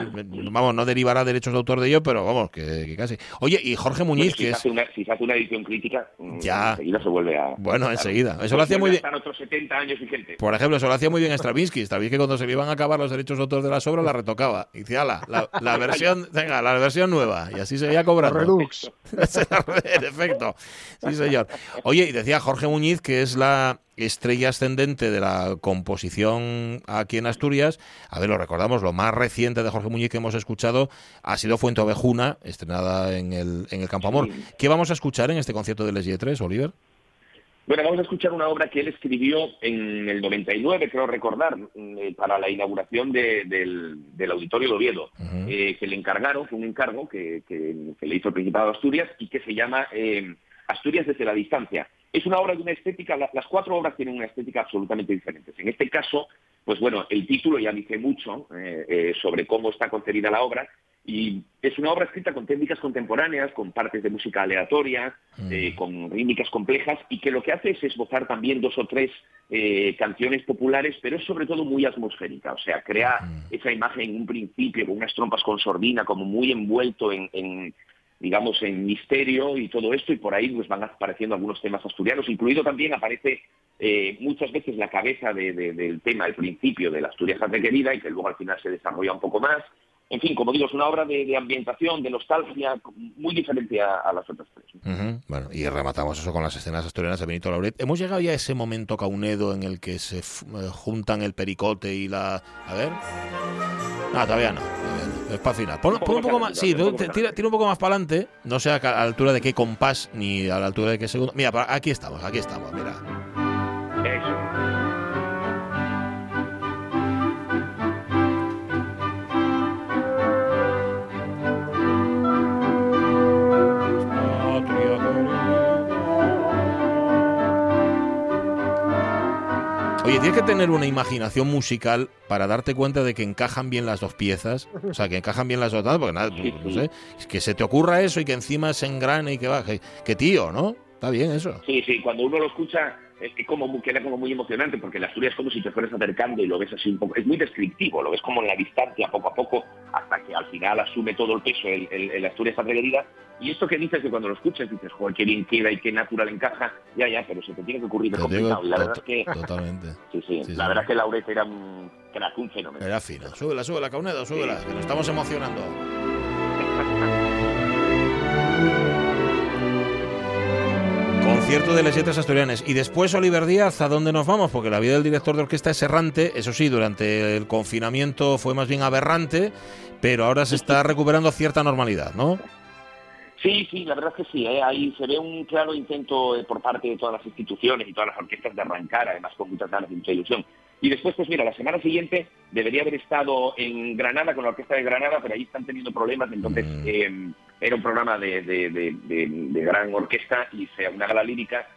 [SPEAKER 1] vamos, no derivará derechos de autor de ello, pero vamos, que casi. Oye, y Jorge Muñiz, que
[SPEAKER 4] es...
[SPEAKER 1] una,
[SPEAKER 4] si se hace una edición crítica, mm, ya. enseguida se vuelve a...
[SPEAKER 1] Bueno, enseguida. Eso lo hacía muy bien...
[SPEAKER 4] otros 70 años vigente.
[SPEAKER 1] Por ejemplo, eso lo hacía muy bien Stravinsky. Stravinsky cuando se le iban a acabar los derechos de autor de las obras, la retocaba. Y decía, la, la, *laughs* versión, venga, la versión nueva. Y así seguía cobrando.
[SPEAKER 2] Redux. *laughs*
[SPEAKER 1] en efecto. Sí, señor. Oye, y decía Jorge Muñiz que es la estrella ascendente de la composición aquí en Asturias. A ver, lo recordamos, lo más reciente de Jorge Muñiz que hemos escuchado ha sido Fuente Ovejuna, estrenada en el, en el Campo Amor. ¿Qué vamos a escuchar en este concierto de Les Yetres, Oliver?
[SPEAKER 4] Bueno, vamos a escuchar una obra que él escribió en el 99, creo recordar, eh, para la inauguración del, Auditorio de Oviedo, eh, que le encargaron, fue un encargo que, le hizo el Principado de Asturias y que se llama eh, Asturias desde la distancia. Es una obra de una estética, las cuatro obras tienen una estética absolutamente diferente. En este caso, pues bueno, el título ya dice mucho eh, eh, sobre cómo está concebida la obra y es una obra escrita con técnicas contemporáneas, con partes de música aleatoria, mm. eh, con rítmicas complejas y que lo que hace es esbozar también dos o tres canciones populares, pero es sobre todo muy atmosférica, o sea, crea mm. esa imagen en un principio con unas trompas con sordina, como muy envuelto en digamos, en misterio y todo esto, y por ahí pues van apareciendo algunos temas asturianos, incluido también aparece eh, muchas veces la cabeza del tema, el principio de la Asturias querida, y que luego al final se desarrolla un poco más. En fin, como digo, es una obra de, ambientación, de nostalgia, muy diferente a, las otras tres.
[SPEAKER 1] Bueno, y rematamos eso con las escenas asturianas de Benito Lauret. ¿Hemos llegado ya a ese momento caunedo en el que se eh, juntan el pericote y la... A ver... No, todavía no. Es para final. Pon, un poco más. Sí, tira, un poco más para adelante. No sé a la altura de qué compás ni a la altura de qué segundo. Mira, aquí estamos, aquí estamos, mira. Oye, tienes que tener una imaginación musical para darte cuenta de que encajan bien las dos piezas, o sea, que encajan bien las dos, porque nada, no sé, que se te ocurra eso y que encima se engrane y que baje, que tío, ¿no? Está bien eso.
[SPEAKER 4] Sí, sí, cuando uno lo escucha es como queda como muy emocionante porque la Asturias es como si te fueras acercando y lo ves así un poco, es muy descriptivo, lo ves como en la distancia poco a poco hasta que al final asume todo el peso el, el, el Asturias y esto que dices que cuando lo escuchas dices, joder, qué bien queda y qué natural encaja, ya, ya, pero se te tiene que ocurrir de complicado. y la verdad es que...
[SPEAKER 1] Totalmente.
[SPEAKER 4] Sí, sí, sí la sí. verdad es que Lauret era un crack, un fenómeno.
[SPEAKER 1] Era fina. Súbela, súbela, Caunedo, súbela, que nos estamos emocionando. *laughs* Concierto de las letras asturianas. Y después, Oliver Díaz, ¿a dónde nos vamos? Porque la vida del director de orquesta es errante. Eso sí, durante el confinamiento fue más bien aberrante, pero ahora se está recuperando cierta normalidad, ¿no?
[SPEAKER 4] Sí, sí, la verdad es que sí. ¿eh? Ahí se ve un claro intento eh, por parte de todas las instituciones y todas las orquestas de arrancar, además con muchas ganas y mucha ilusión. Y después, pues mira, la semana siguiente debería haber estado en Granada con la Orquesta de Granada, pero ahí están teniendo problemas, entonces mm. eh, era un programa de, gran orquesta y se, una gala lírica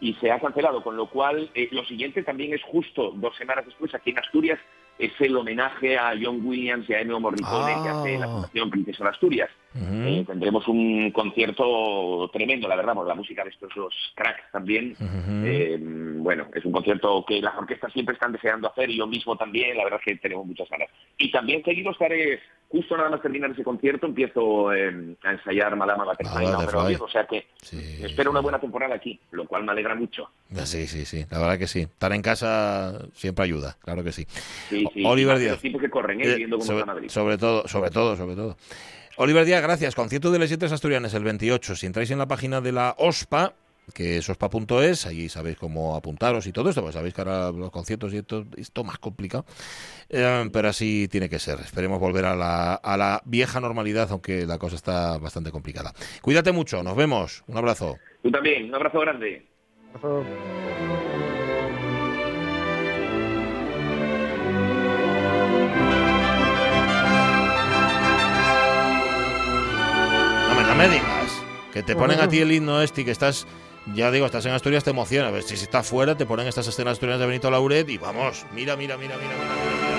[SPEAKER 4] y se ha cancelado, con lo cual eh, lo siguiente también es justo dos semanas después aquí en Asturias, es el homenaje a John Williams y a Ennio Morricone
[SPEAKER 1] ah.
[SPEAKER 4] que hace la Fundación Princesa de Asturias. Uh -huh. eh, tendremos un concierto tremendo, la verdad, por la música de estos dos cracks también. Uh -huh. eh, bueno, es un concierto que las orquestas siempre están deseando hacer y yo mismo también, la verdad es que tenemos muchas ganas. Y también seguido estaré, justo nada más terminar ese concierto, empiezo eh, a ensayar Malama Butterfly ah, o sea que sí. espero una buena temporada aquí, lo cual me alegra mucho.
[SPEAKER 1] Sí, sí, sí, la verdad que sí. Estar en casa siempre ayuda, claro que sí.
[SPEAKER 4] sí, sí.
[SPEAKER 1] Oliver Díaz.
[SPEAKER 4] Los tipos que corren, ¿eh? Viendo cómo
[SPEAKER 1] sobre,
[SPEAKER 4] está Madrid.
[SPEAKER 1] sobre todo, sobre todo, sobre todo. Oliver Díaz, gracias. Concierto de las Letras Asturianas el 28. Si entráis en la página de la OSPA, que es ospa.es, allí sabéis cómo apuntaros y todo esto, pues sabéis que ahora los conciertos y esto es todo más complicado, eh, pero así tiene que ser. Esperemos volver a la, a la vieja normalidad, aunque la cosa está bastante complicada. Cuídate mucho, nos vemos, un abrazo.
[SPEAKER 4] Tú también, un abrazo grande.
[SPEAKER 2] Abrazo.
[SPEAKER 1] No me digas que te ponen a ti el himno este y que estás, ya digo, estás en Asturias, te emociona. A ver, si estás fuera, te ponen estas escenas asturianas de Benito Lauret y vamos, mira, mira, mira, mira, mira, mira.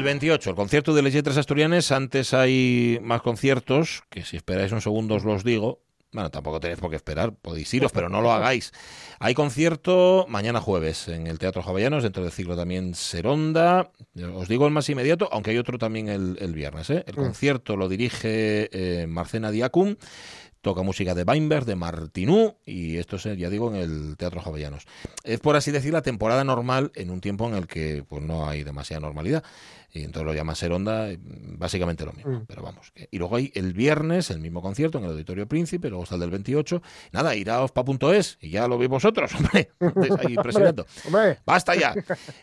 [SPEAKER 1] El 28, el concierto de las letras asturianas. Antes hay más conciertos, que si esperáis un segundo os los digo. Bueno, tampoco tenéis por qué esperar, podéis iros, pero no lo hagáis. Hay concierto mañana jueves en el Teatro Jovellanos, dentro del ciclo también Seronda. Os digo el más inmediato, aunque hay otro también el, el viernes. ¿eh? El concierto lo dirige eh, Marcena Diacum toca música de Weinberg, de Martinú, y esto es, ya digo, en el Teatro Jovellanos. Es, por así decir, la temporada normal en un tiempo en el que pues no hay demasiada normalidad, y entonces lo llama Seronda, básicamente lo mismo, mm. pero vamos. Que, y luego hay el viernes, el mismo concierto en el Auditorio Príncipe, luego está el del 28, nada, ir a ospa.es, y ya lo veis vosotros, *laughs* hombre, ahí presionando. Basta ya.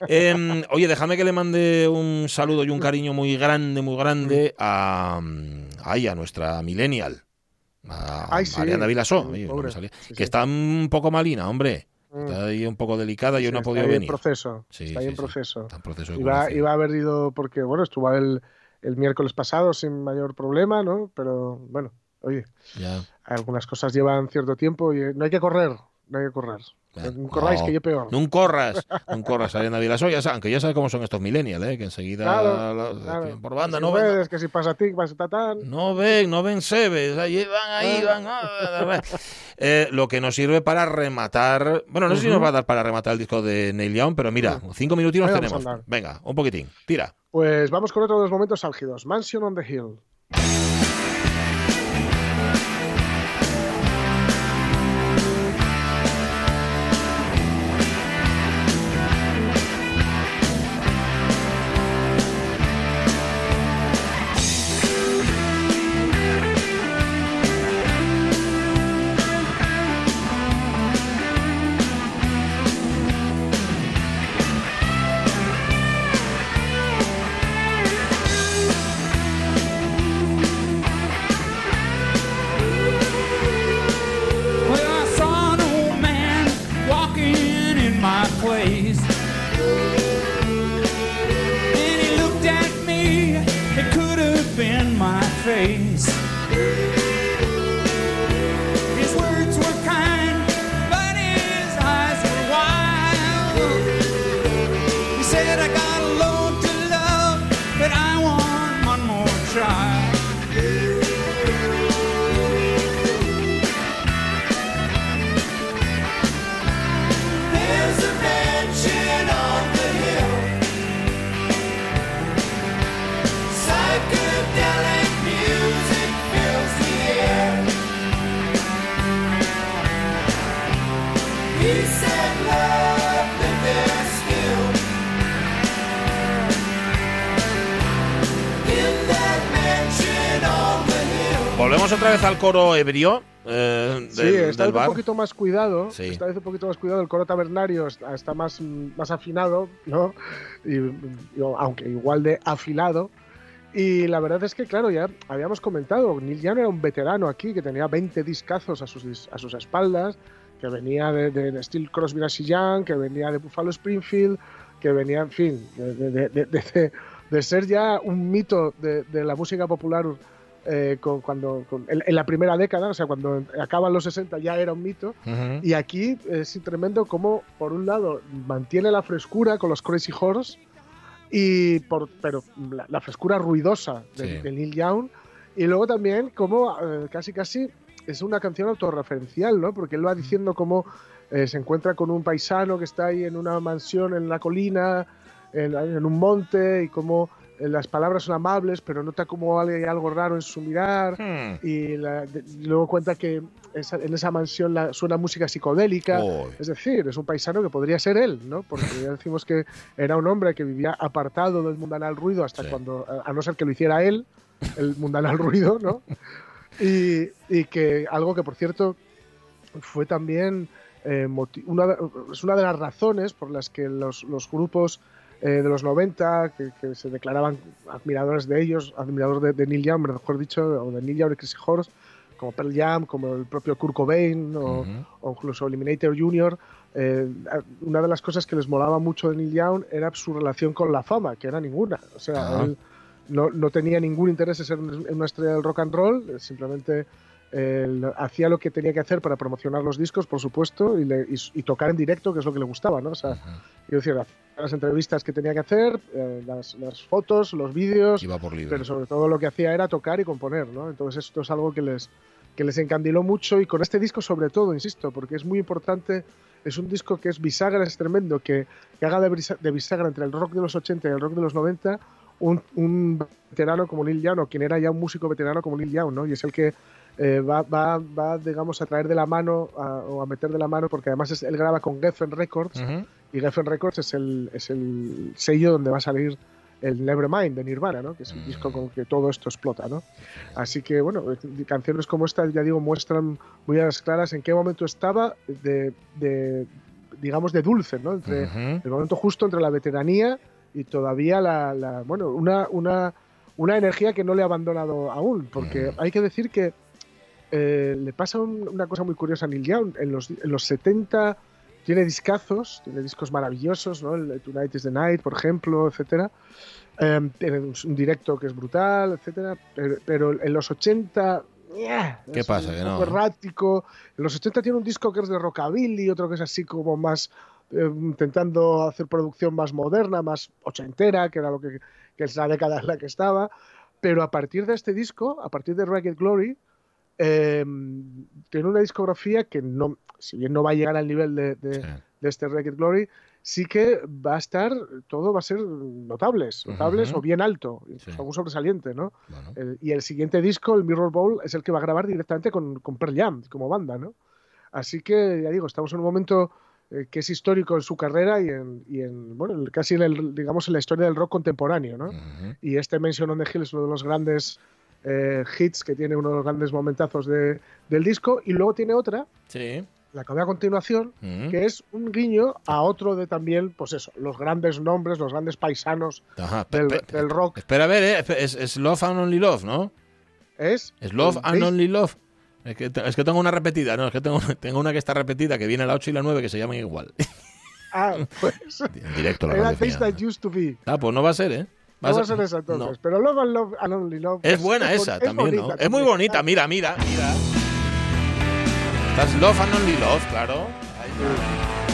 [SPEAKER 1] Eh, oye, déjame que le mande un saludo y un cariño muy grande, muy grande a, a ella, nuestra millennial a
[SPEAKER 2] Ay, sí.
[SPEAKER 1] Mariana Vilasó, sí, no sí, que está un poco malina, hombre. Está ahí un poco delicada y yo no he podido
[SPEAKER 2] está
[SPEAKER 1] venir.
[SPEAKER 2] En proceso,
[SPEAKER 1] sí,
[SPEAKER 2] está ahí en proceso.
[SPEAKER 1] Está en proceso de
[SPEAKER 2] iba, iba, a haber ido porque, bueno, estuvo el, el miércoles pasado sin mayor problema, ¿no? Pero, bueno, oye,
[SPEAKER 1] ya.
[SPEAKER 2] algunas cosas llevan cierto tiempo y no hay que correr, no hay que correr. No corráis, que yo peor.
[SPEAKER 1] No corras, no corras, Ariana Vilasó, ya aunque ya sabes cómo son estos millennials, ¿eh? que enseguida
[SPEAKER 2] claro, la, claro.
[SPEAKER 1] por banda
[SPEAKER 2] si
[SPEAKER 1] no
[SPEAKER 2] ven. que si pasa tic, pasa tatán.
[SPEAKER 1] No ven, no ven sebes, ahí van ahí, van. Ah, eh, lo que nos sirve para rematar, bueno, no sé uh -huh. si nos va a dar para rematar el disco de Neil Young, pero mira, cinco minutinos tenemos. Venga, un poquitín, tira.
[SPEAKER 2] Pues vamos con otro de los momentos álgidos, Mansion on the Hill.
[SPEAKER 1] Coro ebrio. Eh,
[SPEAKER 2] Sí,
[SPEAKER 1] del,
[SPEAKER 2] esta
[SPEAKER 1] del
[SPEAKER 2] vez
[SPEAKER 1] bar.
[SPEAKER 2] un poquito más cuidado.
[SPEAKER 1] Sí.
[SPEAKER 2] Esta vez un poquito más cuidado. El coro tabernario está, está más, más afinado, ¿no? Y, y- aunque igual de afilado. Y la verdad es que, claro, ya habíamos comentado, Neil Young era un veterano aquí que tenía 20 discazos a sus, a sus espaldas, que venía de, de Steel Crosby, Nash Young, que venía de Buffalo Springfield, que venía, en fin, de, de- de- ser ya un mito de, de la música popular eh, con- cuando, con- en, en la primera década, o sea, cuando acaban los 60 ya era un mito.
[SPEAKER 1] Ujú.
[SPEAKER 2] Y aquí es tremendo cómo, por un lado, mantiene la frescura con los Crazy Horse, y por, pero la, la frescura ruidosa de,
[SPEAKER 1] Sí.
[SPEAKER 2] de Neil Young, y luego también como eh, casi casi es una canción autorreferencial, ¿no? Porque él va diciendo cómo eh, se encuentra con un paisano que está ahí en una mansión en la colina, en, en un monte, y cómo las palabras son amables, pero nota como hay algo raro en su mirar
[SPEAKER 1] Hmm.
[SPEAKER 2] y, la- de- y luego cuenta que esa- en esa mansión la- suena música psicodélica. Es decir, es un paisano que podría ser él, ¿no? Porque ya decimos que era un hombre que vivía apartado del mundanal ruido hasta
[SPEAKER 1] Sí.
[SPEAKER 2] cuando, a a no ser que lo hiciera él, el mundanal ruido, ¿no? Y, y que algo que, por cierto, fue también eh, una, es una de las razones por las que los, los grupos eh, de los 90, que, que se declaraban admiradores de ellos, admiradores de, de Neil Young, mejor dicho, o de Neil Young y Chris Horst, como Pearl Jam, como el propio Kurt Cobain o,
[SPEAKER 1] Ujú.
[SPEAKER 2] o incluso Eliminator Jr., eh, una de las cosas que les molaba mucho de Neil Young era su relación con la fama, que era ninguna. O sea, él no, no tenía ningún interés en ser una estrella del rock and roll, simplemente hacía lo que tenía que hacer para promocionar los discos, por supuesto, y, le- y y tocar en directo, que es lo que le gustaba, ¿no? O sea, decir, hacía las entrevistas que tenía que hacer, eh, las, las fotos, los vídeos,
[SPEAKER 1] Iba por libre.
[SPEAKER 2] pero sobre todo lo que hacía era tocar y componer, ¿no? Entonces esto es algo que les, que les encandiló mucho y con este disco sobre todo, insisto, porque es muy importante, es un disco que es bisagra, es tremendo, que, que haga de, brisa- de bisagra entre el rock de los 80 y el rock de los 90 un, un veterano como Neil Young, o quien era ya un músico veterano como Neil Young, ¿no? Y es el que eh, va, va, va, digamos, a traer de la mano a- o a meter de la mano, porque además es- él graba con Geffen Records, y Geffen Records es el, es el sello donde va a salir el Nevermind de Nirvana, ¿no? que es el
[SPEAKER 1] Mm.
[SPEAKER 2] disco con que todo esto explota. ¿no? Así que, bueno, eh, canciones como esta, ya digo, muestran muy a las claras en qué momento estaba de, de, digamos, de dulce, ¿no? Entre, el momento justo entre la veteranía y todavía la, la- bueno, una, una, una energía que no le ha abandonado aún, porque
[SPEAKER 1] Ujú.
[SPEAKER 2] hay que decir que eh, le pasa un- una cosa muy curiosa a Neil Young. En los, en los 70 tiene discazos, tiene discos maravillosos, ¿no? El Tonight is the Night, por ejemplo, etcétera. Eh, tiene un, un directo que es brutal, etcétera. Pero, pero en los 80 ¡nyah!
[SPEAKER 1] ¿Qué
[SPEAKER 2] es
[SPEAKER 1] pasa?
[SPEAKER 2] Un
[SPEAKER 1] Que
[SPEAKER 2] poco
[SPEAKER 1] no.
[SPEAKER 2] errático. En los 80 tiene un disco que es de rockabilly, otro que es así como más eh, intentando hacer producción más moderna, más ochentera, que era lo que, que es la década en la que estaba. Pero a partir de este disco, a partir de Ragged Glory, eh, tiene una discografía que no, si bien no va a llegar al nivel de, de-
[SPEAKER 1] Sí.
[SPEAKER 2] de este Ragged Glory, sí que va a estar, todo va a ser notables, notables
[SPEAKER 1] Ujú.
[SPEAKER 2] o bien alto,
[SPEAKER 1] Sí.
[SPEAKER 2] algún sobresaliente, ¿no?
[SPEAKER 1] Bueno.
[SPEAKER 2] El- y el siguiente disco, el Mirror Bowl, es el que va a grabar directamente con, con Pearl Jam como banda, ¿no? Así que, ya digo, estamos en un momento eh, que es histórico en su carrera y en, y en, bueno, casi en el, digamos, en la historia del rock contemporáneo, ¿no?
[SPEAKER 1] Ujú.
[SPEAKER 2] Y este Mention on the Hill es uno de los grandes eh, hits que tiene uno de los grandes momentazos de- del disco. Y luego tiene otra,
[SPEAKER 1] Sí.
[SPEAKER 2] la que ve a continuación,
[SPEAKER 1] Ujú.
[SPEAKER 2] que es un guiño a otro de también, pues eso, los grandes nombres, los grandes paisanos
[SPEAKER 1] Ajá.
[SPEAKER 2] Del, rock.
[SPEAKER 1] Espera a ver, ¿eh? Es, es Love and Only Love, ¿no?
[SPEAKER 2] Es,
[SPEAKER 1] Es Love and Only Love. Es que, es que tengo una repetida, no, es que tengo, *laughs* tengo una que está repetida, que viene a la 8 y la 9, que se llaman igual.
[SPEAKER 2] Ah, *laughs* pues.
[SPEAKER 1] En directo la
[SPEAKER 2] Era. That Used to Be.
[SPEAKER 1] Ah, pues no va a ser, ¿eh?
[SPEAKER 2] No va a ser esa entonces.
[SPEAKER 1] no.
[SPEAKER 2] Pero Love and Love and Only Love.
[SPEAKER 1] Es buena
[SPEAKER 2] es
[SPEAKER 1] esa
[SPEAKER 2] es
[SPEAKER 1] también, ¿no? Es muy bonita, mira, mira, mira. Estás Love and Only Love, claro. Ahí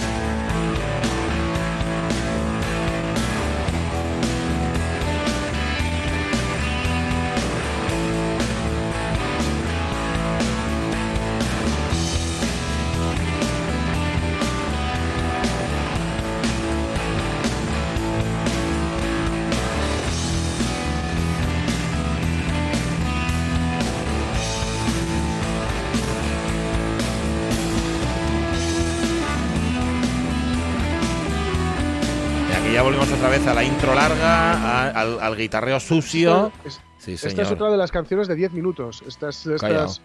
[SPEAKER 1] aquí ya volvemos otra vez a la intro larga, a- al, al guitarreo sucio.
[SPEAKER 2] Es-
[SPEAKER 1] Sí,
[SPEAKER 2] Esta es otra de las canciones de 10 minutos. Estas, estas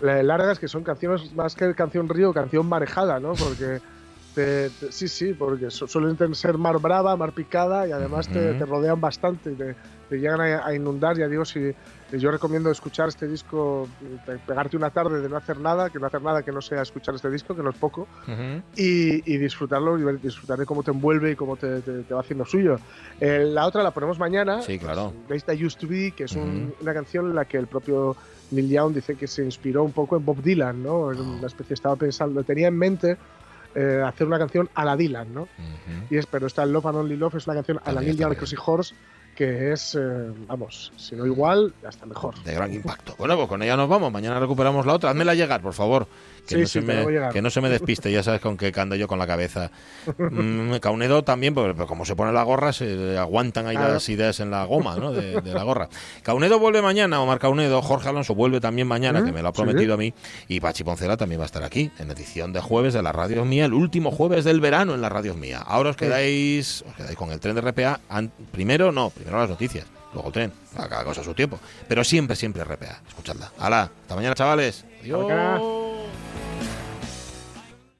[SPEAKER 2] largas que son canciones más que canción río, canción marejada, ¿no? Porque te- te- sí, sí, porque su- suelen ser mar brava, mar picada y además te, te rodean bastante y te, te llegan a, a inundar. Ya digo, si yo recomiendo escuchar este disco, pe- pegarte una tarde de no hacer nada, que no hacer nada que no sea escuchar este disco, que no es poco,
[SPEAKER 1] Ujú.
[SPEAKER 2] y, y disfrutarlo y disfrutar de cómo te envuelve y cómo te, te- te va haciendo suyo. Eh, la otra la ponemos mañana.
[SPEAKER 1] Sí, claro.
[SPEAKER 2] Used to Be, que es un-
[SPEAKER 1] Ujú.
[SPEAKER 2] una canción en la que el propio Neil Young dice que se inspiró un poco en Bob Dylan, ¿no? En una especie, estaba pensando, tenía en mente eh, hacer una canción a la Dylan, ¿no?
[SPEAKER 1] Ujú.
[SPEAKER 2] Y es, pero esta Love and Only Love es una canción a la Neil
[SPEAKER 1] está
[SPEAKER 2] Young. Crazy Horse que es, eh, vamos, si no igual, hasta mejor.
[SPEAKER 1] De gran impacto. Bueno, pues con ella nos vamos. Mañana recuperamos la otra. Házmela llegar, por favor. Que,
[SPEAKER 2] Sí,
[SPEAKER 1] no
[SPEAKER 2] sí,
[SPEAKER 1] se me, que no se me despiste. Ya sabes con qué ando yo con la cabeza. Mm, Caunedo también, porque pero como se pone la gorra, se aguantan ahí
[SPEAKER 2] Claro.
[SPEAKER 1] las ideas en la goma ¿no? de, de la gorra. Caunedo vuelve mañana, Omar Caunedo. Jorge Alonso vuelve también mañana,
[SPEAKER 2] Mm,
[SPEAKER 1] que me lo ha
[SPEAKER 2] sí.
[SPEAKER 1] prometido a mí. Y Pachi Poncela también va a estar aquí, en edición de jueves de la Radio Mía, el último jueves del verano en la Radio Mía. Ahora os quedáis, os quedáis con el tren de RPA. primero, no, primero las noticias. Luego el tren, cada cosa a su tiempo. Pero siempre, siempre RPA. Escuchadla. ¡Hala! Hasta mañana, chavales. Adiós.